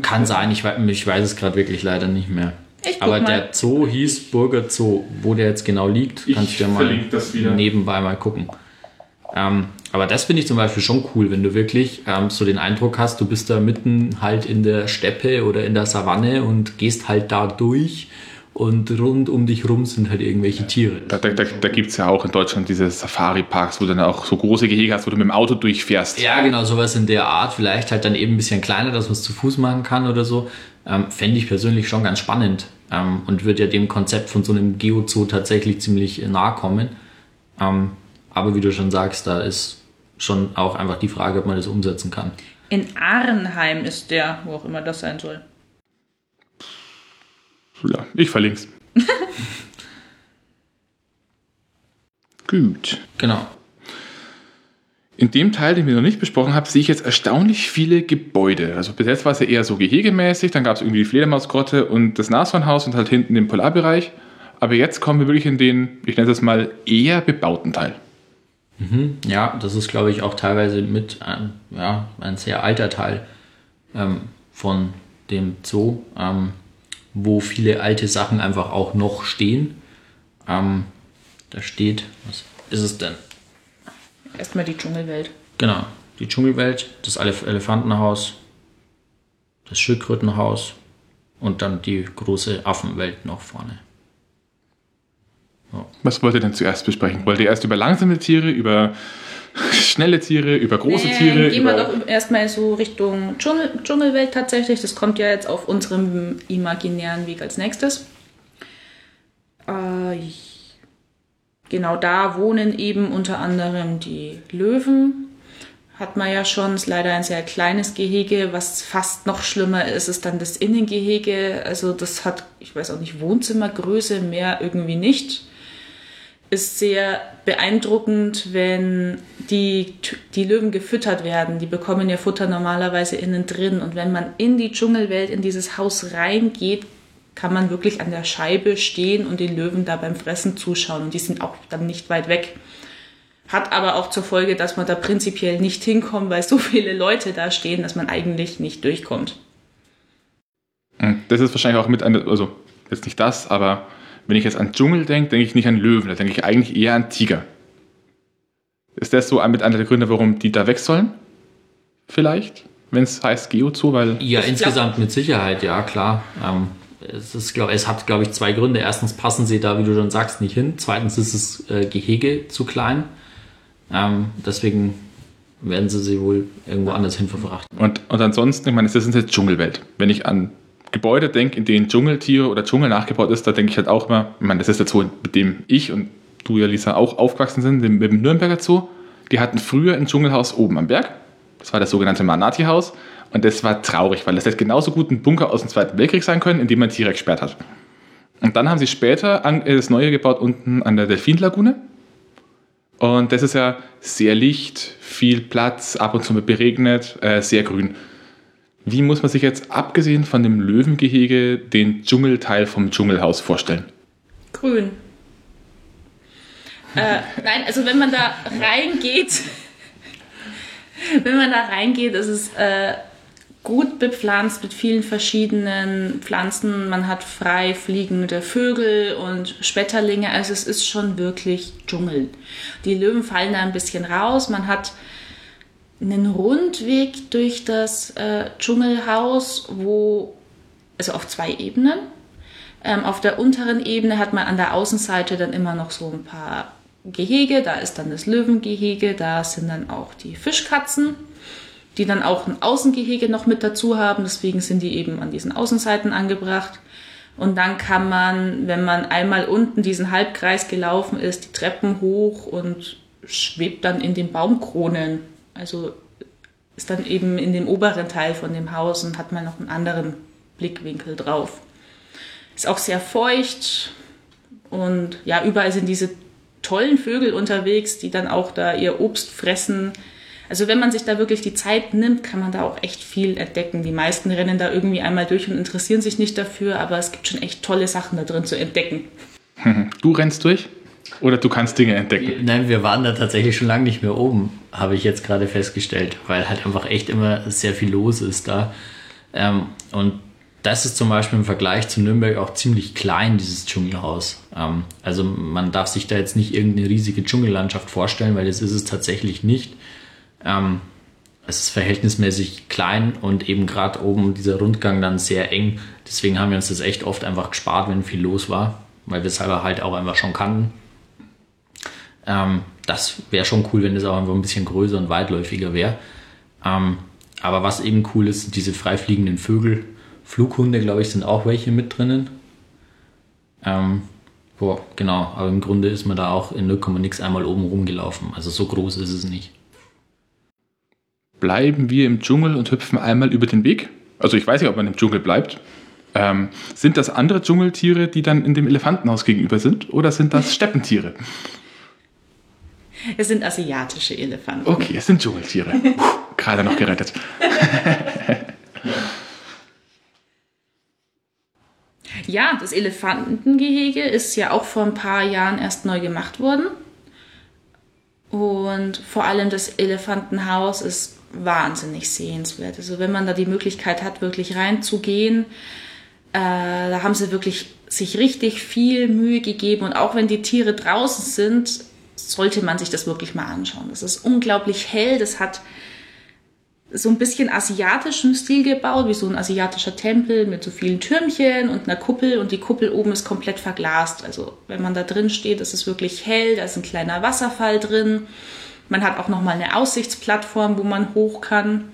Kann sein, ich weiß, ich weiß es gerade wirklich leider nicht mehr. Aber mal. der Zoo hieß Burger Zoo. Wo der jetzt genau liegt, Ich kannst du ja mal nebenbei mal gucken. Ähm, aber das finde ich zum Beispiel schon cool, wenn du wirklich ähm, so den Eindruck hast, du bist da mitten halt in der Steppe oder in der Savanne und gehst halt da durch und rund um dich rum sind halt irgendwelche Tiere. Da, da, da, da gibt es ja auch in Deutschland diese Safari-Parks, wo du dann auch so große Gehege hast, wo du mit dem Auto durchfährst. Ja, genau, sowas in der Art. Vielleicht halt dann eben ein bisschen kleiner, dass man es zu Fuß machen kann oder so. Ähm, Fände ich persönlich schon ganz spannend ähm, und würde ja dem Konzept von so einem Geozoo tatsächlich ziemlich nahe kommen. Ähm, aber wie du schon sagst, da ist schon auch einfach die Frage, ob man das umsetzen kann. In Arnheim ist der, wo auch immer das sein soll. Ja, ich verlinke es. (laughs) Gut. Genau. In dem Teil, den wir noch nicht besprochen haben, sehe ich jetzt erstaunlich viele Gebäude. Also bis jetzt war es ja eher so gehegemäßig, dann gab es irgendwie die Fledermausgrotte und das Nashornhaus und halt hinten den Polarbereich. Aber jetzt kommen wir wirklich in den, ich nenne das mal, eher bebauten Teil. Ja, das ist, glaube ich, auch teilweise mit ein, ja, ein sehr alter Teil ähm, von dem Zoo, ähm, wo viele alte Sachen einfach auch noch stehen. Ähm, da steht, was ist es denn? Erstmal die Dschungelwelt. Genau, die Dschungelwelt, das Elef Elefantenhaus, das Schildkrötenhaus und dann die große Affenwelt noch vorne. Was wollt ihr denn zuerst besprechen? Wollt ihr erst über langsame Tiere, über (laughs) schnelle Tiere, über große Nee, Tiere? Gehen wir doch erstmal so Richtung Dschungel, Dschungelwelt tatsächlich. Das kommt ja jetzt auf unserem imaginären Weg als nächstes. Äh, genau da wohnen eben unter anderem die Löwen. Hat man ja schon, ist leider ein sehr kleines Gehege. Was fast noch schlimmer ist, ist dann das Innengehege. Also das hat, ich weiß auch nicht, Wohnzimmergröße, mehr irgendwie nicht ist sehr beeindruckend, wenn die, die Löwen gefüttert werden. Die bekommen ja Futter normalerweise innen drin. Und wenn man in die Dschungelwelt, in dieses Haus reingeht, kann man wirklich an der Scheibe stehen und den Löwen da beim Fressen zuschauen. Und die sind auch dann nicht weit weg. Hat aber auch zur Folge, dass man da prinzipiell nicht hinkommt, weil so viele Leute da stehen, dass man eigentlich nicht durchkommt. Hm, Das ist wahrscheinlich auch mit einer, also jetzt nicht das, aber wenn ich jetzt an Dschungel denke, denke ich nicht an Löwen, da denke ich eigentlich eher an Tiger. Ist das so mit einer der Gründe, warum die da weg sollen? Vielleicht, wenn es heißt Geozoo, weil Ja, insgesamt mit Sicherheit, ja klar. Ähm, es, ist, glaub, es hat, glaube ich, zwei Gründe. Erstens passen sie da, wie du schon sagst, nicht hin. Zweitens ist das äh, Gehege zu klein. Ähm, deswegen werden sie sie wohl irgendwo anders hin verfrachten. Und, und ansonsten, ich meine, das ist jetzt Dschungelwelt. Wenn ich an Gebäude denke, in denen Dschungeltiere oder Dschungel nachgebaut ist, da denke ich halt auch immer, ich meine, das ist der Zoo, mit dem ich und du ja, Lisa, auch aufgewachsen sind, mit dem Nürnberger Zoo. Die hatten früher ein Dschungelhaus oben am Berg. Das war das sogenannte Manati-Haus. Und das war traurig, weil das hätte genauso gut ein Bunker aus dem Zweiten Weltkrieg sein können, in dem man Tiere gesperrt hat. Und dann haben sie später äh, das Neue gebaut unten an der Delfinlagune. Und das ist ja sehr licht, viel Platz, ab und zu mal beregnet, äh, sehr grün. Wie muss man sich jetzt abgesehen von dem Löwengehege den Dschungelteil vom Dschungelhaus vorstellen? Grün. Äh, nein, also wenn man da reingeht, (laughs) wenn man da reingeht, ist es äh, gut bepflanzt mit vielen verschiedenen Pflanzen. Man hat frei fliegende Vögel und Schmetterlinge. Also es ist schon wirklich Dschungel. Die Löwen fallen da ein bisschen raus. Man hat einen Rundweg durch das äh, Dschungelhaus, wo also auf zwei Ebenen. Ähm, auf der unteren Ebene hat man an der Außenseite dann immer noch so ein paar Gehege. Da ist dann das Löwengehege, da sind dann auch die Fischkatzen, die dann auch ein Außengehege noch mit dazu haben. Deswegen sind die eben an diesen Außenseiten angebracht. Und dann kann man, wenn man einmal unten diesen Halbkreis gelaufen ist, die Treppen hoch und schwebt dann in den Baumkronen. Also ist dann eben in dem oberen Teil von dem Haus und hat man noch einen anderen Blickwinkel drauf. Ist auch sehr feucht und ja, überall sind diese tollen Vögel unterwegs, die dann auch da ihr Obst fressen. Also wenn man sich da wirklich die Zeit nimmt, kann man da auch echt viel entdecken. Die meisten rennen da irgendwie einmal durch und interessieren sich nicht dafür, aber es gibt schon echt tolle Sachen da drin zu entdecken. (laughs) Du rennst durch oder du kannst Dinge entdecken? Nein, wir waren da tatsächlich schon lange nicht mehr oben, habe ich jetzt gerade festgestellt, weil halt einfach echt immer sehr viel los ist da. Ähm, und das ist zum Beispiel im Vergleich zu Nürnberg auch ziemlich klein, dieses Dschungelhaus. Ähm, also man darf sich da jetzt nicht irgendeine riesige Dschungellandschaft vorstellen, weil das ist es tatsächlich nicht. Ähm, es ist verhältnismäßig klein und eben gerade oben dieser Rundgang dann sehr eng. Deswegen haben wir uns das echt oft einfach gespart, wenn viel los war, weil wir es halt auch einfach schon kannten. Ähm, das wäre schon cool, wenn es auch ein bisschen größer und weitläufiger wäre. Ähm, aber was eben cool ist, diese freifliegenden Vögel. Flughunde, glaube ich, sind auch welche mit drinnen. Ähm, boah, genau, aber im Grunde ist man da auch in 0, nix einmal oben rumgelaufen. Also so groß ist es nicht bleiben wir im Dschungel und hüpfen einmal über den Weg. Also ich weiß nicht, ob man im Dschungel bleibt. Ähm, sind das andere Dschungeltiere, die dann in dem Elefantenhaus gegenüber sind, oder sind das Steppentiere? Es sind asiatische Elefanten. Okay, es sind Dschungeltiere. (laughs) Puh, gerade noch gerettet. (laughs) ja, das Elefantengehege ist ja auch vor ein paar Jahren erst neu gemacht worden. Und vor allem das Elefantenhaus ist wahnsinnig sehenswert. Also wenn man da die Möglichkeit hat, wirklich reinzugehen, äh, da haben sie wirklich sich richtig viel Mühe gegeben. Und auch wenn die Tiere draußen sind, sollte man sich das wirklich mal anschauen. Das ist unglaublich hell. Das hat so ein bisschen asiatischen Stil gebaut, wie so ein asiatischer Tempel mit so vielen Türmchen und einer Kuppel. Und die Kuppel oben ist komplett verglast. Also wenn man da drin steht, ist es wirklich hell. Da ist ein kleiner Wasserfall drin. Man hat auch nochmal eine Aussichtsplattform, wo man hoch kann.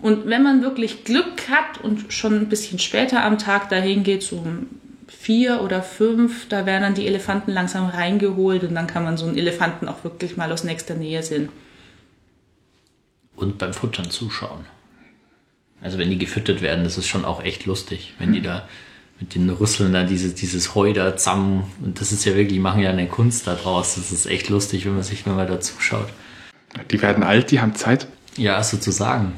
Und wenn man wirklich Glück hat und schon ein bisschen später am Tag dahin geht, so um vier oder fünf, da werden dann die Elefanten langsam reingeholt und dann kann man so einen Elefanten auch wirklich mal aus nächster Nähe sehen. Und beim Futtern zuschauen. Also wenn die gefüttert werden, das ist schon auch echt lustig, wenn die da mit den Rüsseln da dieses, dieses Heu da zusammen. Und das ist ja wirklich, die machen ja eine Kunst da draus. Das ist echt lustig, wenn man sich mal da zuschaut. Die werden alt, die haben Zeit. Ja, sozusagen.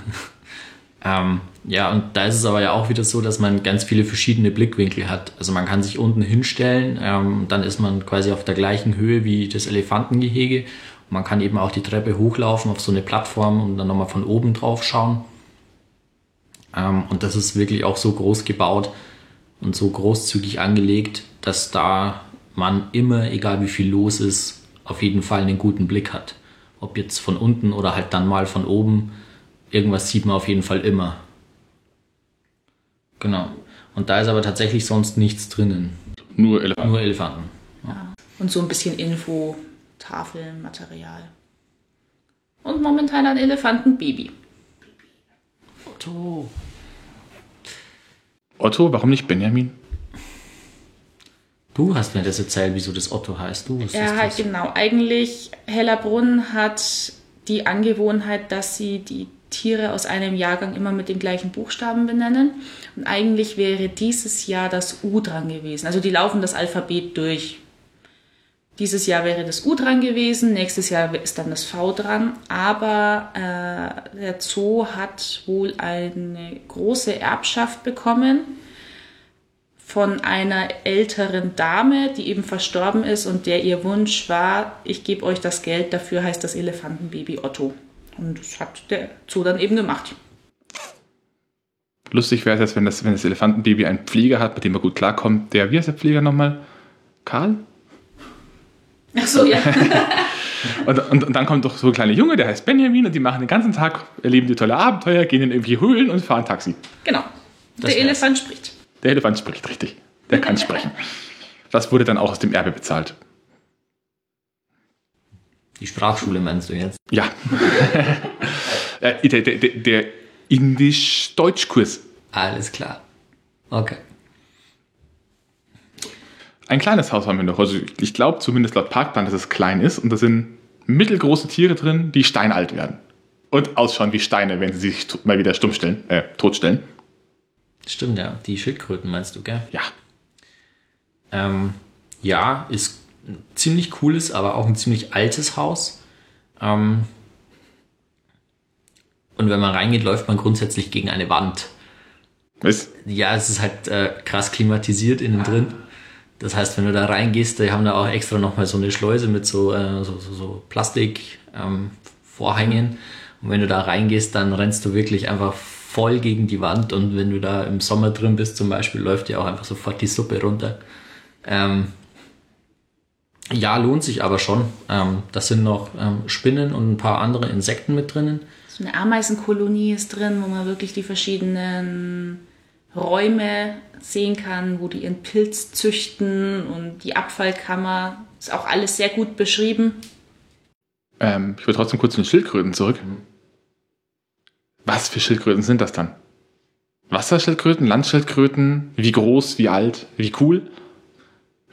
(laughs) ähm, ja, und da ist es aber ja auch wieder so, dass man ganz viele verschiedene Blickwinkel hat. Also man kann sich unten hinstellen, ähm, dann ist man quasi auf der gleichen Höhe wie das Elefantengehege. Und man kann eben auch die Treppe hochlaufen auf so eine Plattform und dann nochmal von oben drauf schauen. Ähm, und das ist wirklich auch so groß gebaut, und so großzügig angelegt, dass da man immer, egal wie viel los ist, auf jeden Fall einen guten Blick hat. Ob jetzt von unten oder halt dann mal von oben, irgendwas sieht man auf jeden Fall immer. Genau. Und da ist aber tatsächlich sonst nichts drinnen. Nur Elefanten. Nur Elefanten. Ja. Und so ein bisschen Info, Tafeln, Material. Und momentan ein Elefantenbaby. Foto. Otto, warum nicht Benjamin? Du hast mir das erzählt, wieso das Otto heißt. Du ja, das. genau. Eigentlich, Hellerbrunn hat die Angewohnheit, dass sie die Tiere aus einem Jahrgang immer mit den gleichen Buchstaben benennen. Und eigentlich wäre dieses Jahr das U dran gewesen. Also die laufen das Alphabet durch. Dieses Jahr wäre das U dran gewesen, nächstes Jahr ist dann das V dran. Aber äh, der Zoo hat wohl eine große Erbschaft bekommen von einer älteren Dame, die eben verstorben ist und der ihr Wunsch war, ich gebe euch das Geld, dafür heißt das Elefantenbaby Otto. Und das hat der Zoo dann eben gemacht. Lustig wäre es jetzt, wenn das, wenn das Elefantenbaby einen Pfleger hat, mit dem er gut klarkommt. Der, wie heißt der Pfleger nochmal? Karl? Ach so, ja. (laughs) und, und, und, dann kommt doch so ein kleiner Junge, der heißt Benjamin, und die machen den ganzen Tag, erleben die tolle Abenteuer, gehen in irgendwie Höhlen und fahren Taxi. Genau. Das der Elefant spricht. Der Elefant spricht, richtig. Der kann sprechen. (laughs) Das wurde dann auch aus dem Erbe bezahlt. Die Sprachschule meinst du jetzt? Ja. (laughs) Äh, der, der, der Indisch-Deutsch-Kurs. Alles klar. Okay. Ein kleines Haus haben wir noch. Also ich glaube zumindest laut Parkplan, dass es klein ist und da sind mittelgroße Tiere drin, die steinalt werden. und ausschauen wie Steine, wenn sie sich mal wieder stumm stellen, äh, totstellen. Stimmt, ja. Die Schildkröten meinst du, gell? Ja. Ähm, ja, ist ein ziemlich cooles, aber auch ein ziemlich altes Haus. Ähm, und wenn man reingeht, läuft man grundsätzlich gegen eine Wand. Was? Ja, es ist halt äh, krass klimatisiert innen drin. Das heißt, wenn du da reingehst, die haben da auch extra nochmal so eine Schleuse mit so, äh, so, so, so Plastikvorhängen. Ähm, und wenn du da reingehst, dann rennst du wirklich einfach voll gegen die Wand. Und wenn du da im Sommer drin bist zum Beispiel, läuft dir auch einfach sofort die Suppe runter. Ähm, ja, lohnt sich aber schon. Ähm, das sind noch ähm, Spinnen und ein paar andere Insekten mit drinnen. So eine Ameisenkolonie ist drin, wo man wirklich die verschiedenen Räume sehen kann, wo die ihren Pilz züchten und die Abfallkammer. Ist auch alles sehr gut beschrieben. Ähm, ich will trotzdem kurz zu den Schildkröten zurück. Was für Schildkröten sind das dann? Wasserschildkröten, Landschildkröten? Wie groß, wie alt, wie cool?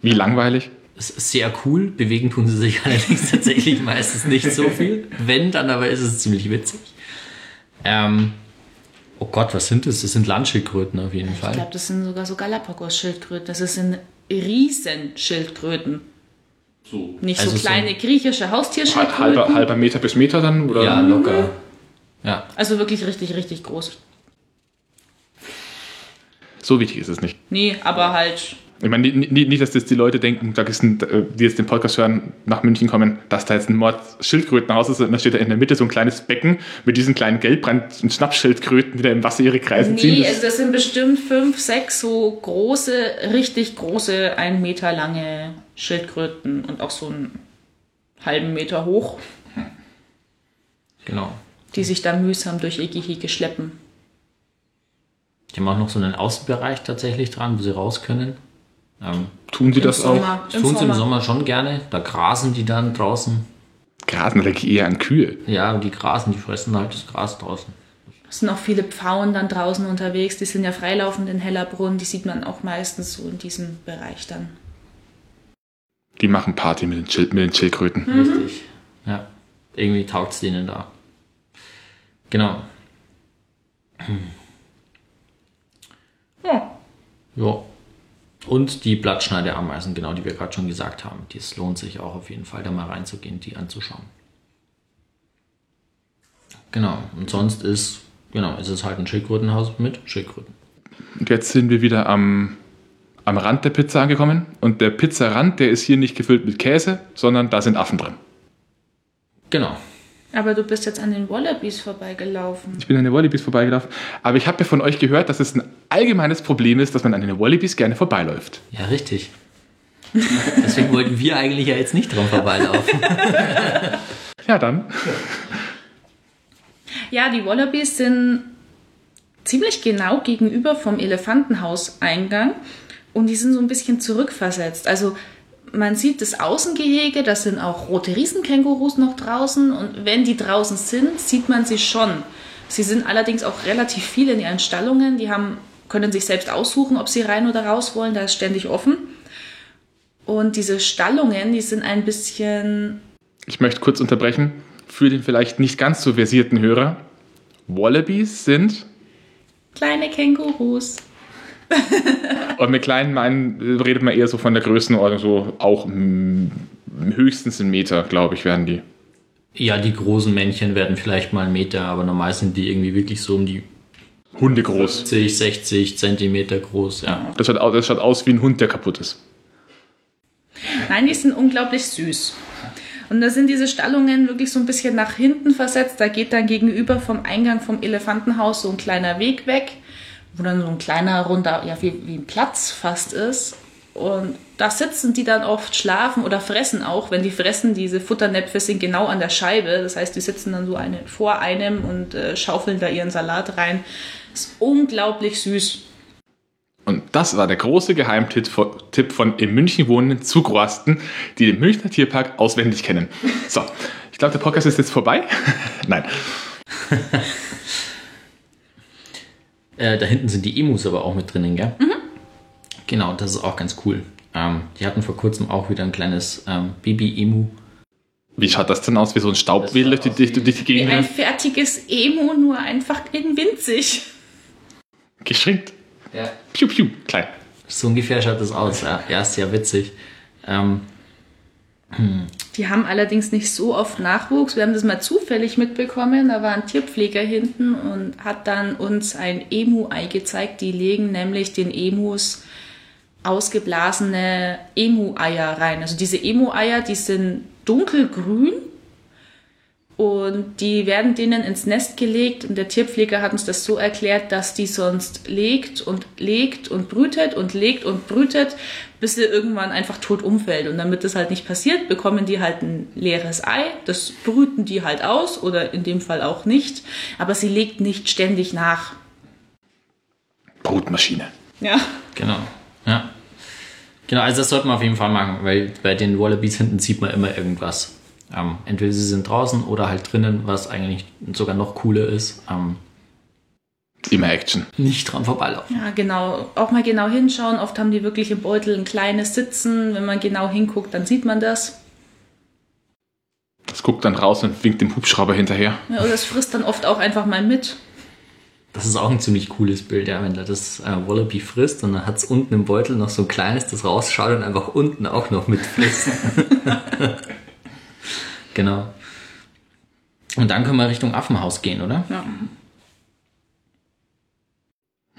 Wie langweilig? Ist sehr cool. Bewegen tun sie sich (laughs) allerdings tatsächlich meistens nicht so viel. Wenn, dann aber ist es ziemlich witzig. Ähm, oh Gott, was sind das? Das sind Landschildkröten auf jeden Fall. Ich glaube, das sind sogar so Galapagos-Schildkröten. Das sind Riesenschildkröten. So. Nicht Also so so- kleine griechische Haustierschildkröten. Halber, halber Meter bis Meter dann? Oder? Ja, locker. Ja, Also wirklich richtig, richtig groß. So wichtig ist es nicht. Nee, aber halt. Ich meine, nicht, dass das die Leute denken, da ist ein, äh, die jetzt den Podcast hören, nach München kommen, dass da jetzt ein Mord Schildkrötenhaus ist und da steht da in der Mitte so ein kleines Becken mit diesen kleinen Gelbbrand- und Schnappschildkröten, die da im Wasser ihre Kreise ziehen. Nee, Das- also das sind bestimmt fünf, sechs so große, richtig große, ein Meter lange Schildkröten und auch so einen halben Meter hoch, genau. die sich da mühsam durch ihr Gehege schleppen. Die haben auch noch so einen Außenbereich tatsächlich dran, wo sie raus können. Ähm, Tun sie Im das auch? Sommer. das tun sie im Sommer schon gerne. Da grasen die dann draußen. Grasen oder eher an Kühe. Ja, die grasen, die fressen halt das Gras draußen. Es sind auch viele Pfauen dann draußen unterwegs, die sind ja freilaufend in Hellerbrunn, die sieht man auch meistens so in diesem Bereich dann. Die machen Party mit den, Schild, mit den Schildkröten. Richtig. Ja. Irgendwie taugt es denen da. Genau. Ja. Ja. Und die Blattschneideameisen, genau, die wir gerade schon gesagt haben. Das lohnt sich auch auf jeden Fall, da mal reinzugehen, die anzuschauen. Genau. Und sonst ist, genau, ist es halt ein Schildkrötenhaus mit Schildkröten. Und jetzt sind wir wieder am, am Rand der Pizza angekommen. Und der Pizzarand, der ist hier nicht gefüllt mit Käse, sondern da sind Affen drin. Genau. Aber du bist jetzt an den Wallabies vorbeigelaufen. Ich bin an den Wallabies vorbeigelaufen. Aber ich habe ja von euch gehört, dass es ein allgemeines Problem ist, dass man an den Wallabies gerne vorbeiläuft. Ja, richtig. Deswegen wollten wir eigentlich ja jetzt nicht dran vorbeilaufen. (laughs) Ja, dann. Ja, die Wallabies sind ziemlich genau gegenüber vom Elefantenhauseingang und die sind so ein bisschen zurückversetzt. Also man sieht das Außengehege, da sind auch rote Riesenkängurus noch draußen und wenn die draußen sind, sieht man sie schon. Sie sind allerdings auch relativ viel in ihren Stallungen, die haben, können sich selbst aussuchen, ob sie rein oder raus wollen, da ist ständig offen. Und diese Stallungen, die sind ein bisschen Ich möchte kurz unterbrechen. Für den vielleicht nicht ganz so versierten Hörer. Wallabies sind, kleine Kängurus. Und mit kleinen meinen, redet man eher so von der Größenordnung, so auch höchstens einen Meter, glaube ich, werden die. Ja, die großen Männchen werden vielleicht mal einen Meter, aber normal sind die irgendwie wirklich so um die Hunde groß. 50, 60 Zentimeter groß. Ja. Das schaut, au- das schaut aus wie ein Hund, der kaputt ist. Nein, die sind unglaublich süß. Und da sind diese Stallungen wirklich so ein bisschen nach hinten versetzt. Da geht dann gegenüber vom Eingang vom Elefantenhaus so ein kleiner Weg weg, wo dann so ein kleiner runder, ja, wie, wie ein Platz fast ist. Und da sitzen die dann oft, schlafen oder fressen auch. Wenn die fressen, diese Futternäpfe sind genau an der Scheibe. Das heißt, die sitzen dann so eine, vor einem und äh, schaufeln da ihren Salat rein. Ist unglaublich süß. Und das war der große Geheimtipp von, Tipp von in München wohnenden Zugrasten, die den Münchner Tierpark auswendig kennen. So, ich glaube, der Podcast ist jetzt vorbei. (laughs) Nein. (laughs) Äh, da hinten sind die Emus aber auch mit drinnen, gell? Genau, das ist auch ganz cool. Ähm, die hatten vor kurzem auch wieder ein kleines ähm, Baby-Emu. Wie schaut das denn aus? Wie so ein Staubwedel durch die, durch, durch die Wie Gegend? ein rennt? fertiges Emo, nur einfach in winzig. Geschrinkt. Ja. Piu, piu, klein. So ungefähr schaut das aus. Ja, ja ist sehr witzig. Ähm, Die haben allerdings nicht so oft Nachwuchs. Wir haben das mal zufällig mitbekommen. Da war ein Tierpfleger hinten und hat dann uns ein Emu-Ei gezeigt. Die legen nämlich den Emus ausgeblasene Emu-Eier rein. Also diese Emu-Eier, die sind dunkelgrün und die werden denen ins Nest gelegt und der Tierpfleger hat uns das so erklärt, dass die sonst legt und legt und brütet und legt und brütet, bis sie irgendwann einfach tot umfällt. Und damit das halt nicht passiert, bekommen die halt ein leeres Ei, das brüten die halt aus oder in dem Fall auch nicht, aber sie legt nicht ständig nach. Brutmaschine. Ja. genau. Ja. Genau, also das sollte man auf jeden Fall machen, weil bei den Wallabies hinten sieht man immer irgendwas. Ähm, entweder sie sind draußen oder halt drinnen, was eigentlich sogar noch cooler ist. Ähm, Immer Action. nicht dran vorbeilaufen. Ja, genau. Auch mal genau hinschauen. Oft haben die wirklich im Beutel ein kleines Sitzen. Wenn man genau hinguckt, dann sieht man das. Das guckt dann raus und winkt dem Hubschrauber hinterher. Ja, oder es frisst dann oft auch einfach mal mit. Das ist auch ein ziemlich cooles Bild, ja, wenn da das äh, Wallaby frisst und dann hat es unten im Beutel noch so ein kleines, das rausschaut und einfach unten auch noch mitfrisst. (laughs) genau. Und dann können wir Richtung Affenhaus gehen, oder? Ja.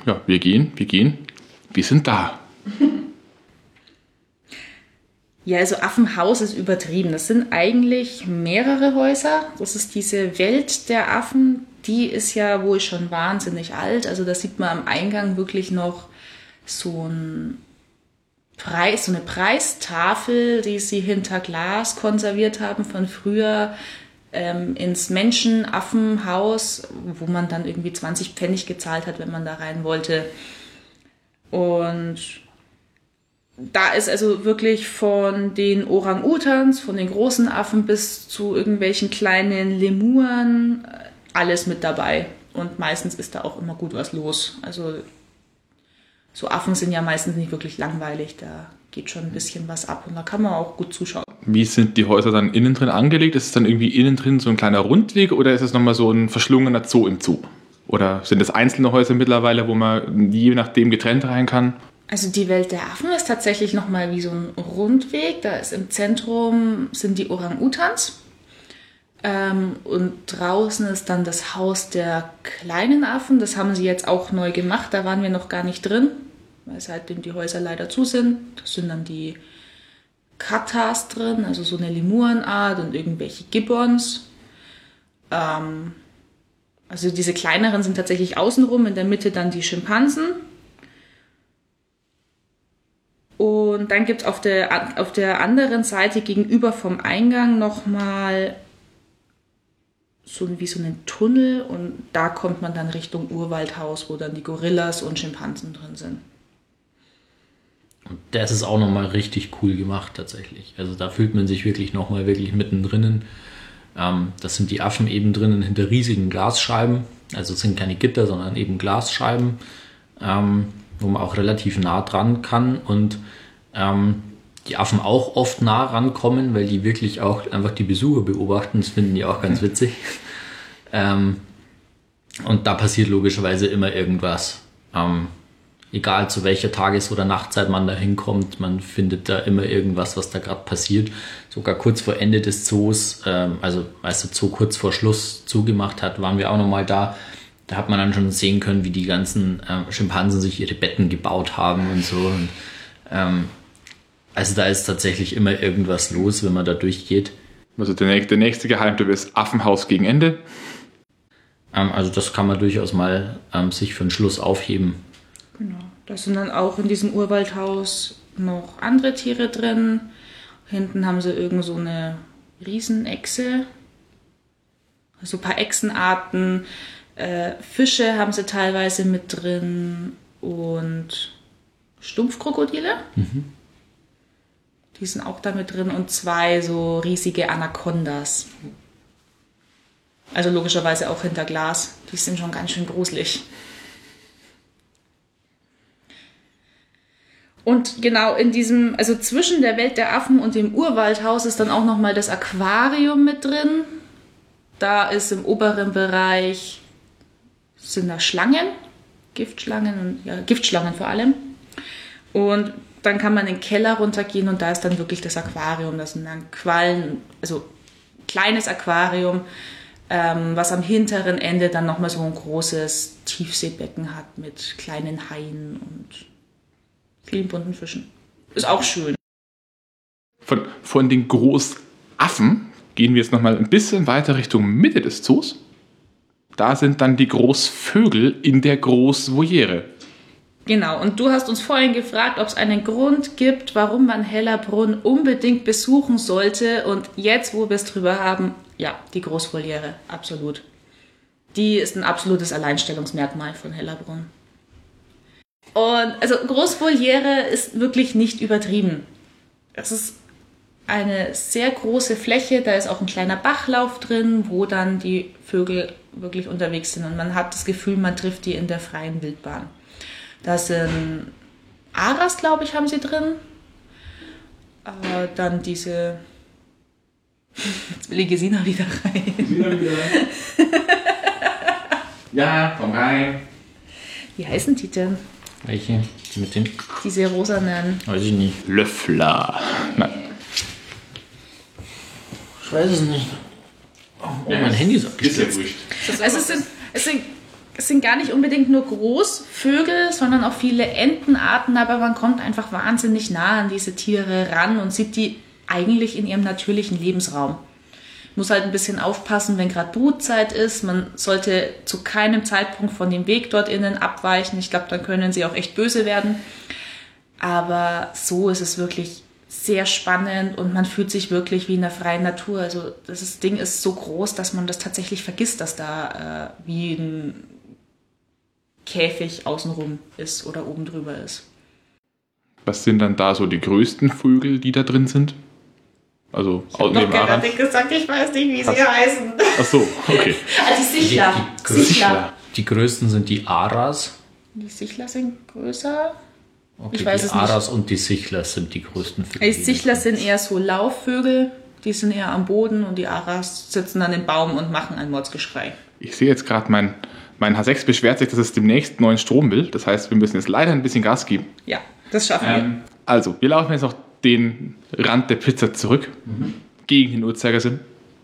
Ja, wir gehen, wir gehen. Wir sind da. (laughs) Ja, also Affenhaus ist übertrieben. Das sind eigentlich mehrere Häuser. Das ist diese Welt der Affen. Die ist ja wohl schon wahnsinnig alt. Also da sieht man am Eingang wirklich noch so ein Preis, so eine Preistafel, die sie hinter Glas konserviert haben von früher ähm, ins Menschenaffenhaus, wo man dann irgendwie 20 Pfennig gezahlt hat, wenn man da rein wollte. Und da ist also wirklich von den Orang-Utans, von den großen Affen bis zu irgendwelchen kleinen Lemuren äh, alles mit dabei. Und meistens ist da auch immer gut was los. Also so Affen sind ja meistens nicht wirklich langweilig. Da geht schon ein bisschen was ab und da kann man auch gut zuschauen. Wie sind die Häuser dann innen drin angelegt? Ist es dann irgendwie innen drin so ein kleiner Rundweg oder ist es nochmal so ein verschlungener Zoo im Zoo? Oder sind es einzelne Häuser mittlerweile, wo man je nachdem getrennt rein kann? Also die Welt der Affen ist tatsächlich nochmal wie so ein Rundweg. Da ist im Zentrum sind die Orang-Utans. Ähm, und draußen ist dann das Haus der kleinen Affen. Das haben sie jetzt auch neu gemacht. Da waren wir noch gar nicht drin, weil seitdem die Häuser leider zu sind. Das sind dann die Katas drin, also so eine Lemurenart und irgendwelche Gibbons. Ähm, also diese kleineren sind tatsächlich außenrum, in der Mitte dann die Schimpansen. Und dann gibt es auf der, auf der anderen Seite gegenüber vom Eingang nochmal so wie so einen Tunnel und da kommt man dann Richtung Urwaldhaus, wo dann die Gorillas und Schimpansen drin sind. Und das ist auch nochmal richtig cool gemacht tatsächlich. Also da fühlt man sich wirklich nochmal wirklich mittendrin. Ähm, das sind die Affen eben drinnen hinter riesigen Glasscheiben. Also es sind keine Gitter, sondern eben Glasscheiben, ähm, wo man auch relativ nah dran kann und ähm, die Affen auch oft nah rankommen, weil die wirklich auch einfach die Besucher beobachten. Das finden die auch ganz witzig. Ähm, und da passiert logischerweise immer irgendwas. Ähm, egal zu welcher Tages- oder Nachtzeit man da hinkommt, man findet da immer irgendwas, was da gerade passiert. Sogar kurz vor Ende des Zoos, ähm, also als der Zoo kurz vor Schluss zugemacht hat, waren wir auch nochmal da. Da hat man dann schon sehen können, wie die ganzen ähm, Schimpansen sich ihre Betten gebaut haben und so. Und, ähm, also da ist tatsächlich immer irgendwas los, wenn man da durchgeht. Also der, nächste- der nächste Geheimtipp ist Affenhaus gegen Ende. Ähm, also das kann man durchaus mal ähm, sich für den Schluss aufheben. Genau. Da sind dann auch in diesem Urwaldhaus noch andere Tiere drin. Hinten haben sie irgend so eine Riesenechse. Also ein paar Echsenarten. Äh, Fische haben sie teilweise mit drin und Stumpfkrokodile. Die sind auch da mit drin und zwei so riesige Anacondas. Also logischerweise auch hinter Glas. Die sind schon ganz schön gruselig. Und genau in diesem, also zwischen der Welt der Affen und dem Urwaldhaus ist dann auch nochmal das Aquarium mit drin. Da ist im oberen Bereich sind da Schlangen, Giftschlangen, ja, Giftschlangen vor allem. Und dann kann man in den Keller runtergehen und da ist dann wirklich das Aquarium. Das sind dann Quallen, also kleines Aquarium, ähm, was am hinteren Ende dann nochmal so ein großes Tiefseebecken hat mit kleinen Haien und vielen bunten Fischen. Ist auch schön. Von, von den Großaffen gehen wir jetzt nochmal ein bisschen weiter Richtung Mitte des Zoos. Da sind dann die Großvögel in der Großvoliere. Genau, und du hast uns vorhin gefragt, ob es einen Grund gibt, warum man Hellerbrunn unbedingt besuchen sollte. Und jetzt, wo wir es drüber haben, ja, die Großvoliere, absolut. Die ist ein absolutes Alleinstellungsmerkmal von Hellerbrunn. Und also Großvoliere ist wirklich nicht übertrieben. Es ist eine sehr große Fläche, da ist auch ein kleiner Bachlauf drin, wo dann die Vögel wirklich unterwegs sind und man hat das Gefühl, man trifft die in der freien Wildbahn. Da sind Aras, glaube ich, haben sie drin. Äh, dann diese. Jetzt will ich Gesina wieder rein. Gesina wieder rein. (laughs) ja, komm rein. Wie heißen die denn? Welche? Die mit den? Diese rosanen. Weiß ich nicht. Löffler. Nein. Ich weiß es nicht. Oh, oh mein Handy ist abgestürzt. Ist ja also es sind, es sind es sind gar nicht unbedingt nur Großvögel, sondern auch viele Entenarten, aber man kommt einfach wahnsinnig nah an diese Tiere ran und sieht die eigentlich in ihrem natürlichen Lebensraum. Muss halt ein bisschen aufpassen, wenn gerade Brutzeit ist. Man sollte zu keinem Zeitpunkt von dem Weg dort innen abweichen. Ich glaube, dann können sie auch echt böse werden. Aber so ist es wirklich sehr spannend und man fühlt sich wirklich wie in der freien Natur. Also das Ding ist so groß, dass man das tatsächlich vergisst, dass da äh, wie ein Käfig außenrum ist oder oben drüber ist. Was sind dann da so die größten Vögel, die da drin sind? Also ich habe gerade gesagt, ich weiß nicht, wie sie heißen. Ach so, okay. (laughs) also die Sichler. Die, die, Sichler. die größten sind die Aras. Die Sichler sind größer. Okay, ich weiß die es Aras nicht. und die Sichler sind die größten Vögel. Die Sichler sind eher so Laufvögel, die sind eher am Boden und die Aras sitzen an dem Baum und machen ein Mordsgeschrei. Ich sehe jetzt gerade mein mein H6 beschwert sich, dass es demnächst neuen Strom will. Das heißt, wir müssen jetzt leider ein bisschen Gas geben. Ja, das schaffen ähm, wir. Also, wir laufen jetzt noch den Rand der Pizza zurück, mhm. gegen den Uhrzeigersinn,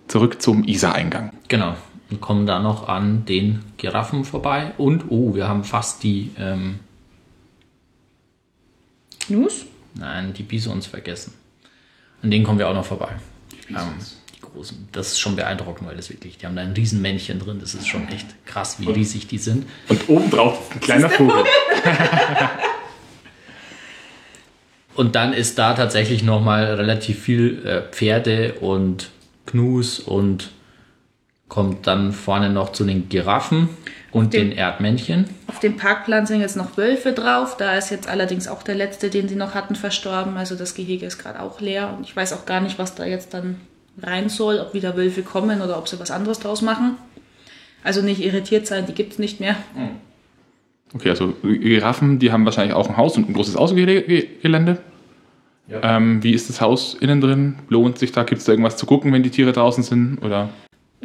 zurück zum Isar-Eingang. Genau. Und kommen da noch an den Giraffen vorbei. Und, oh, wir haben fast die. Ähm, Nus? Nein, die Bisons vergessen. An denen kommen wir auch noch vorbei. Die Großen. Das ist schon beeindruckend, weil das wirklich, die haben da ein Riesenmännchen drin. Das ist schon echt krass, wie und, riesig die sind. Und obendrauf ist ein kleiner ist Vogel. (laughs) und dann ist da tatsächlich nochmal relativ viel äh, Pferde und Knus und kommt dann vorne noch zu den Giraffen und dem, den Erdmännchen. Auf dem Parkplan sind jetzt noch Wölfe drauf. Da ist jetzt allerdings auch der letzte, den sie noch hatten, verstorben. Also das Gehege ist gerade auch leer. Und ich weiß auch gar nicht, was da jetzt dann rein soll, ob wieder Wölfe kommen oder ob sie was anderes draus machen. Also nicht irritiert sein, die gibt es nicht mehr. Hm. Okay, also Giraffen, die haben wahrscheinlich auch ein Haus und ein großes Außengelände. Ja. Ähm, wie ist das Haus innen drin? Lohnt sich da? Gibt es da irgendwas zu gucken, wenn die Tiere draußen sind? Oder?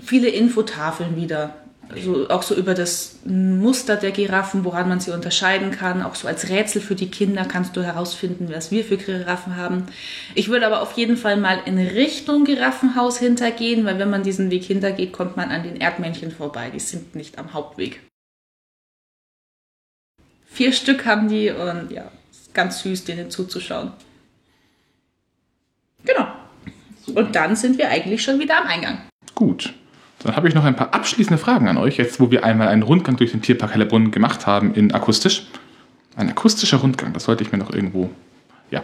Viele Infotafeln wieder also auch so über das Muster der Giraffen, woran man sie unterscheiden kann. Auch so als Rätsel für die Kinder kannst du herausfinden, was wir für Giraffen haben. Ich würde aber auf jeden Fall mal in Richtung Giraffenhaus hintergehen, weil wenn man diesen Weg hintergeht, kommt man an den Erdmännchen vorbei. Die sind nicht am Hauptweg. Vier Stück haben die und ja, ist ganz süß, denen zuzuschauen. Genau. Und dann sind wir eigentlich schon wieder am Eingang. Gut. Dann habe ich noch ein paar abschließende Fragen an euch, jetzt wo wir einmal einen Rundgang durch den Tierpark Hellerbrunn gemacht haben in akustisch. Ein akustischer Rundgang, das sollte ich mir noch irgendwo. Ja.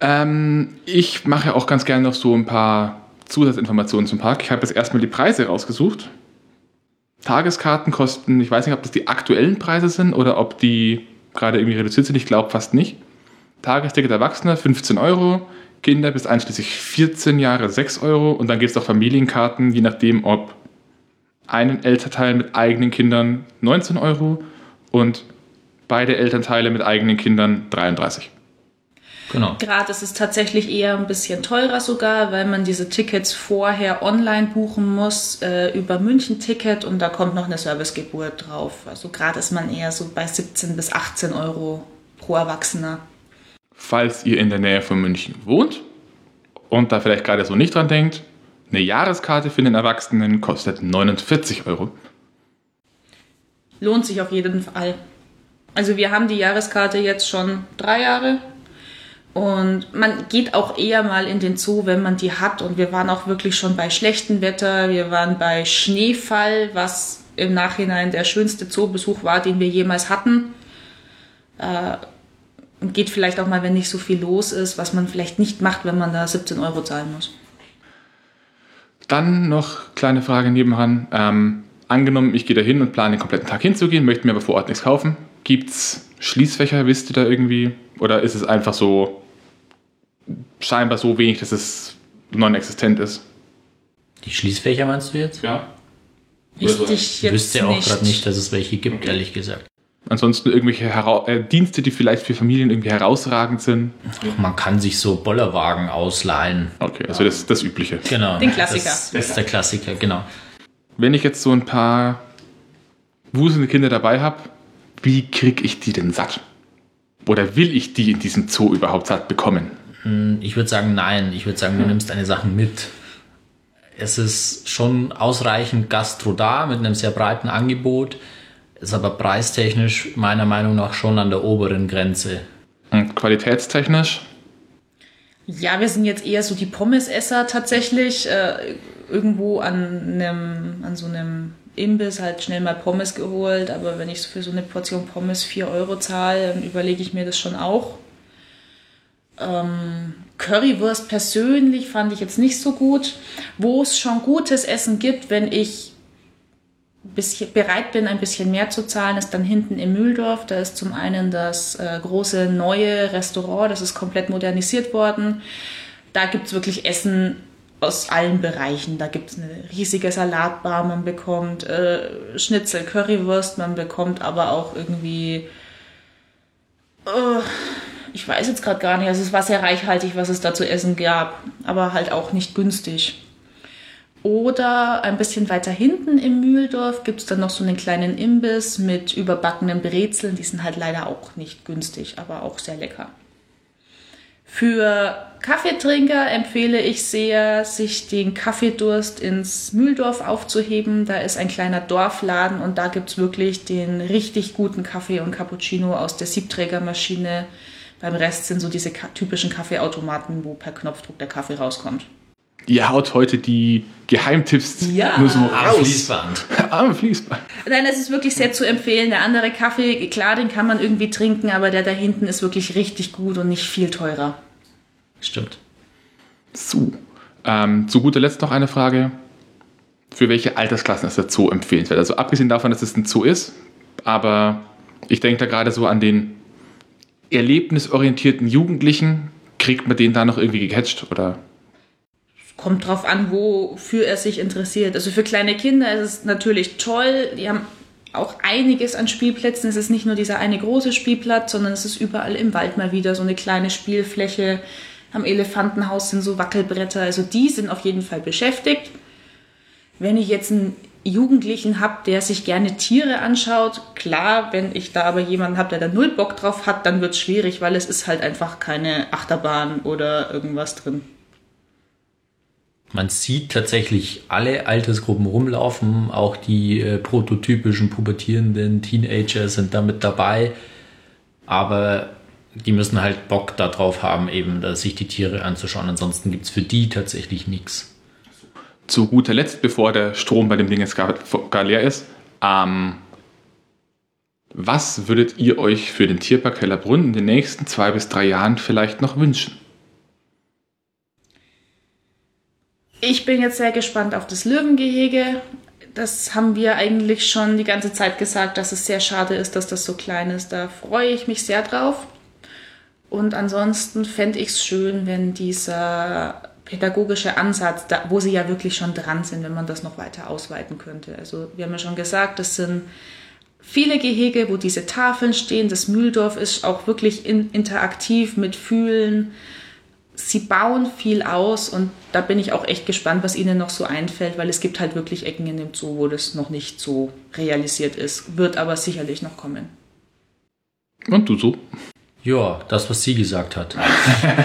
Ähm, ich mache auch ganz gerne noch so ein paar Zusatzinformationen zum Park. Ich habe jetzt erstmal die Preise rausgesucht. Tageskarten kosten, ich weiß nicht, ob das die aktuellen Preise sind oder ob die gerade irgendwie reduziert sind. Ich glaube fast nicht. Tagesticket Erwachsene 15 Euro, Kinder bis einschließlich 14 Jahre 6 Euro und dann gibt es auch Familienkarten, je nachdem, ob einen Elternteil mit eigenen Kindern 19 Euro und beide Elternteile mit eigenen Kindern 33. Genau. Gerade ist es tatsächlich eher ein bisschen teurer sogar, weil man diese Tickets vorher online buchen muss äh, über München-Ticket und da kommt noch eine Servicegebühr drauf. Also gerade ist man eher so bei 17 bis 18 Euro pro Erwachsener. Falls ihr in der Nähe von München wohnt und da vielleicht gerade so nicht dran denkt, eine Jahreskarte für den Erwachsenen kostet 49 Euro. Lohnt sich auf jeden Fall. Also wir haben die Jahreskarte jetzt schon drei Jahre und man geht auch eher mal in den Zoo, wenn man die hat. Und wir waren auch wirklich schon bei schlechtem Wetter. Wir waren bei Schneefall, was im Nachhinein der schönste Zoobesuch war, den wir jemals hatten. Äh, und geht vielleicht auch mal, wenn nicht so viel los ist, was man vielleicht nicht macht, wenn man da 17 Euro zahlen muss. Dann noch kleine Frage nebenan. Ähm, angenommen, ich gehe da hin und plane den kompletten Tag hinzugehen, möchte mir aber vor Ort nichts kaufen. Gibt es Schließfächer, wisst ihr da irgendwie? Oder ist es einfach so scheinbar so wenig, dass es non-existent ist? Die Schließfächer meinst du jetzt? Ja. Ich Ich jetzt wüsste auch gerade nicht, dass es welche gibt, ehrlich gesagt. Ansonsten irgendwelche Hera äh, Dienste, die vielleicht für Familien irgendwie herausragend sind. Man kann sich so Bollerwagen ausleihen. Okay, also das das Übliche. Genau. Den Klassiker. Das ist der Klassiker, genau. Wenn ich jetzt so ein paar wuselnde Kinder dabei habe, wie kriege ich die denn satt? Oder will ich die in diesem Zoo überhaupt satt bekommen? Ich würde sagen, nein. Ich würde sagen, du nimmst deine Sachen mit. Es ist schon ausreichend Gastro da mit einem sehr breiten Angebot, ist aber preistechnisch meiner Meinung nach schon an der oberen Grenze. Und qualitätstechnisch? Ja, wir sind jetzt eher so die Pommesesser tatsächlich. Äh, irgendwo an, einem, an so einem Imbiss halt schnell mal Pommes geholt. Aber wenn ich für so eine Portion Pommes 4 Euro zahle, dann überlege ich mir das schon auch. Ähm, Currywurst persönlich fand ich jetzt nicht so gut. Wo es schon gutes Essen gibt, wenn ich bisschen, bereit bin, ein bisschen mehr zu zahlen, ist dann hinten im Mühldorf. Da ist zum einen das äh, große neue Restaurant, das ist komplett modernisiert worden. Da gibt es wirklich Essen aus allen Bereichen. Da gibt es eine riesige Salatbar, man bekommt äh, Schnitzel, Currywurst, man bekommt aber auch irgendwie. Äh, ich weiß jetzt gerade gar nicht, also es war sehr reichhaltig, was es da zu essen gab, aber halt auch nicht günstig. Oder ein bisschen weiter hinten im Mühldorf gibt es dann noch so einen kleinen Imbiss mit überbackenen Brezeln. Die sind halt leider auch nicht günstig, aber auch sehr lecker. Für Kaffeetrinker empfehle ich sehr, sich den Kaffeedurst ins Mühldorf aufzuheben. Da ist ein kleiner Dorfladen und da gibt es wirklich den richtig guten Kaffee und Cappuccino aus der Siebträgermaschine. Beim Rest sind so diese typischen Kaffeeautomaten, wo per Knopfdruck der Kaffee rauskommt. Ihr haut heute die Geheimtipps Ja. nur so Am raus. Fließband. (laughs) Am Fließband. Nein, es ist wirklich sehr zu empfehlen. Der andere Kaffee, klar, den kann man irgendwie trinken, aber der da hinten ist wirklich richtig gut und nicht viel teurer. Stimmt. So. Ähm, zu guter Letzt noch eine Frage. Für welche Altersklassen ist der Zoo empfehlenswert? Also abgesehen davon, dass es ein Zoo ist, aber ich denke da gerade so an den erlebnisorientierten Jugendlichen. Kriegt man den da noch irgendwie gecatcht? Oder? Kommt drauf an, wofür er sich interessiert. Also für kleine Kinder ist es natürlich toll. Die haben auch einiges an Spielplätzen. Es ist nicht nur dieser eine große Spielplatz, sondern es ist überall im Wald mal wieder so eine kleine Spielfläche. Am Elefantenhaus sind so Wackelbretter. Also die sind auf jeden Fall beschäftigt. Wenn ich jetzt einen Jugendlichen habe, der sich gerne Tiere anschaut, klar, wenn ich da aber jemanden habe, der da null Bock drauf hat, dann wird es schwierig, weil es ist halt einfach keine Achterbahn oder irgendwas drin. Man sieht tatsächlich alle Altersgruppen rumlaufen, auch die äh, prototypischen pubertierenden Teenager sind da mit dabei, aber die müssen halt Bock darauf haben, eben sich die Tiere anzuschauen. Ansonsten gibt es für die tatsächlich nichts. Zu guter Letzt, bevor der Strom bei dem Ding jetzt gar, gar leer ist, ähm, was würdet ihr euch für den Tierpark Hellerbrunn in den nächsten zwei bis drei Jahren vielleicht noch wünschen? Ich bin jetzt sehr gespannt auf das Löwengehege. Das haben wir eigentlich schon die ganze Zeit gesagt, dass es sehr schade ist, dass das so klein ist. Da freue ich mich sehr drauf. Und ansonsten fände ich es schön, wenn dieser pädagogische Ansatz, da, wo sie ja wirklich schon dran sind, wenn man das noch weiter ausweiten könnte. Also wir haben ja schon gesagt, das sind viele Gehege, wo diese Tafeln stehen. Das Mühldorf ist auch wirklich in, interaktiv mit Fühlen. Sie bauen viel aus und da bin ich auch echt gespannt, was ihnen noch so einfällt, weil es gibt halt wirklich Ecken in dem Zoo, wo das noch nicht so realisiert ist. Wird aber sicherlich noch kommen. Und du so? Ja, das, was sie gesagt hat.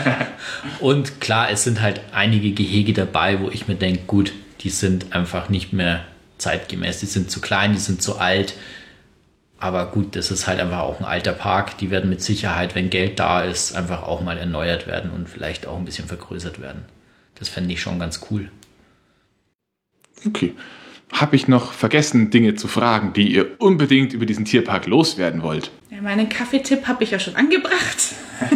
(laughs) und klar, es sind halt einige Gehege dabei, wo ich mir denke, gut, die sind einfach nicht mehr zeitgemäß. Die sind zu klein, die sind zu alt. Aber gut, das ist halt einfach auch ein alter Park. Die werden mit Sicherheit, wenn Geld da ist, einfach auch mal erneuert werden und vielleicht auch ein bisschen vergrößert werden. Das fände ich schon ganz cool. Okay. Habe ich noch vergessen, Dinge zu fragen, die ihr unbedingt über diesen Tierpark loswerden wollt? Ja, meinen Kaffeetipp habe ich ja schon angebracht. (laughs)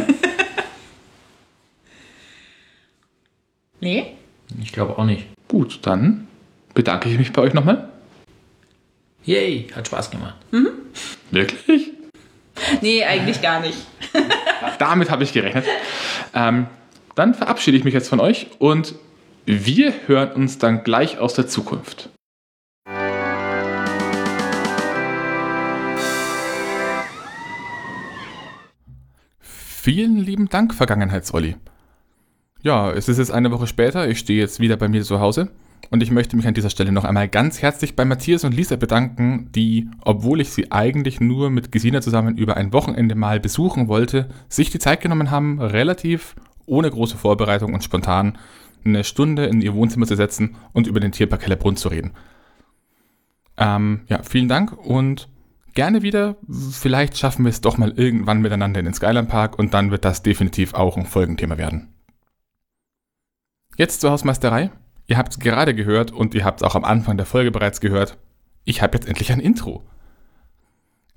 nee? Ich glaube auch nicht. Gut, dann bedanke ich mich bei euch nochmal. Yay, hat Spaß gemacht. Mhm. Wirklich? Nee, eigentlich gar nicht. (laughs) Damit habe ich gerechnet. Ähm, dann verabschiede ich mich jetzt von euch und wir hören uns dann gleich aus der Zukunft. Vielen lieben Dank, Vergangenheits-Olli. Ja, es ist jetzt eine Woche später, ich stehe jetzt wieder bei mir zu Hause und ich möchte mich an dieser Stelle noch einmal ganz herzlich bei Matthias und Lisa bedanken, die, obwohl ich sie eigentlich nur mit Gesina zusammen über ein Wochenende mal besuchen wollte, sich die Zeit genommen haben, relativ ohne große Vorbereitung und spontan eine Stunde in ihr Wohnzimmer zu setzen und über den Tierpark Hellerbrunn zu reden. Ähm, ja, vielen Dank und gerne wieder. Vielleicht schaffen wir es doch mal irgendwann miteinander in den Skyline Park und dann wird das definitiv auch ein Folgenthema werden. Jetzt zur Hausmeisterei. Ihr habt es gerade gehört und ihr habt es auch am Anfang der Folge bereits gehört. Ich habe jetzt endlich ein Intro.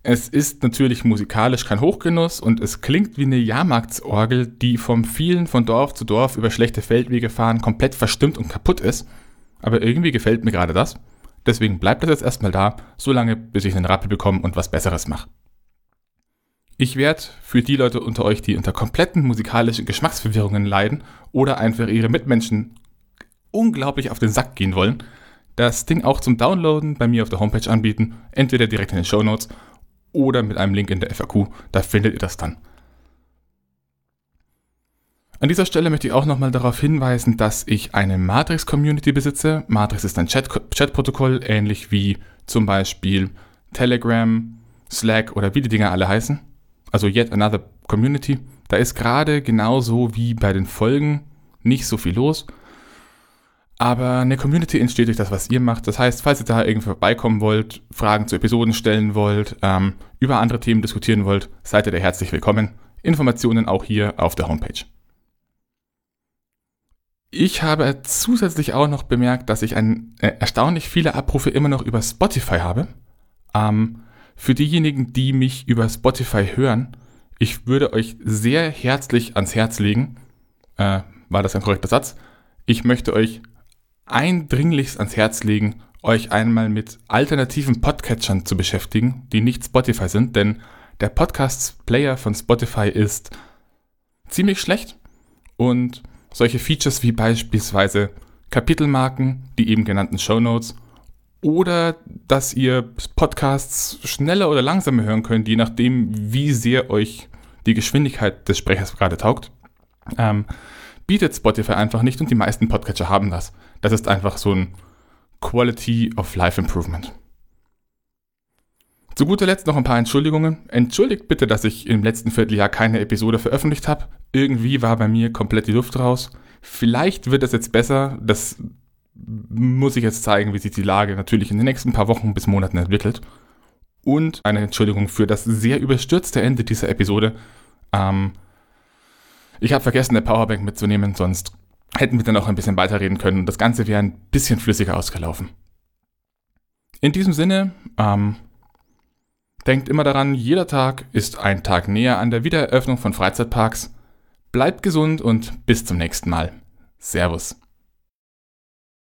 Es ist natürlich musikalisch kein Hochgenuss und es klingt wie eine Jahrmarktsorgel, die vom vielen von Dorf zu Dorf über schlechte Feldwege fahren komplett verstimmt und kaputt ist. Aber irgendwie gefällt mir gerade das. Deswegen bleibt das jetzt erstmal da, solange bis ich einen Rappel bekomme und was Besseres mache. Ich werde für die Leute unter euch, die unter kompletten musikalischen Geschmacksverwirrungen leiden oder einfach ihre Mitmenschen unglaublich auf den Sack gehen wollen, das Ding auch zum Downloaden bei mir auf der Homepage anbieten, entweder direkt in den Show Notes oder mit einem Link in der FAQ, da findet ihr das dann. An dieser Stelle möchte ich auch nochmal darauf hinweisen, dass ich eine Matrix-Community besitze. Matrix ist ein Chat-Protokoll, ähnlich wie zum Beispiel Telegram, Slack oder wie die Dinger alle heißen. Also Yet Another Community. Da ist gerade genauso wie bei den Folgen nicht so viel los. Aber eine Community entsteht durch das, was ihr macht. Das heißt, falls ihr da irgendwie vorbeikommen wollt, Fragen zu Episoden stellen wollt, ähm, über andere Themen diskutieren wollt, seid ihr da herzlich willkommen. Informationen auch hier auf der Homepage. Ich habe zusätzlich auch noch bemerkt, dass ich ein, äh, erstaunlich viele Abrufe immer noch über Spotify habe. Ähm, für diejenigen, die mich über Spotify hören, ich würde euch sehr herzlich ans Herz legen, äh, war das ein korrekter Satz, ich möchte euch eindringlichst ans Herz legen, euch einmal mit alternativen Podcatchern zu beschäftigen, die nicht Spotify sind, denn der Podcast-Player von Spotify ist ziemlich schlecht und solche Features wie beispielsweise Kapitelmarken, die eben genannten Show Notes oder dass ihr Podcasts schneller oder langsamer hören könnt, je nachdem, wie sehr euch die Geschwindigkeit des Sprechers gerade taugt, ähm, bietet Spotify einfach nicht und die meisten Podcatcher haben das. Das ist einfach so ein Quality of Life Improvement. Zu guter Letzt noch ein paar Entschuldigungen. Entschuldigt bitte, dass ich im letzten Vierteljahr keine Episode veröffentlicht habe. Irgendwie war bei mir komplett die Luft raus. Vielleicht wird es jetzt besser. Das muss ich jetzt zeigen, wie sich die Lage natürlich in den nächsten paar Wochen bis Monaten entwickelt. Und eine Entschuldigung für das sehr überstürzte Ende dieser Episode. Ähm, ich habe vergessen, eine Powerbank mitzunehmen, sonst hätten wir dann auch ein bisschen weiterreden können und das Ganze wäre ein bisschen flüssiger ausgelaufen. In diesem Sinne, ähm, Denkt immer daran, jeder Tag ist ein Tag näher an der Wiedereröffnung von Freizeitparks. Bleibt gesund und bis zum nächsten Mal. Servus.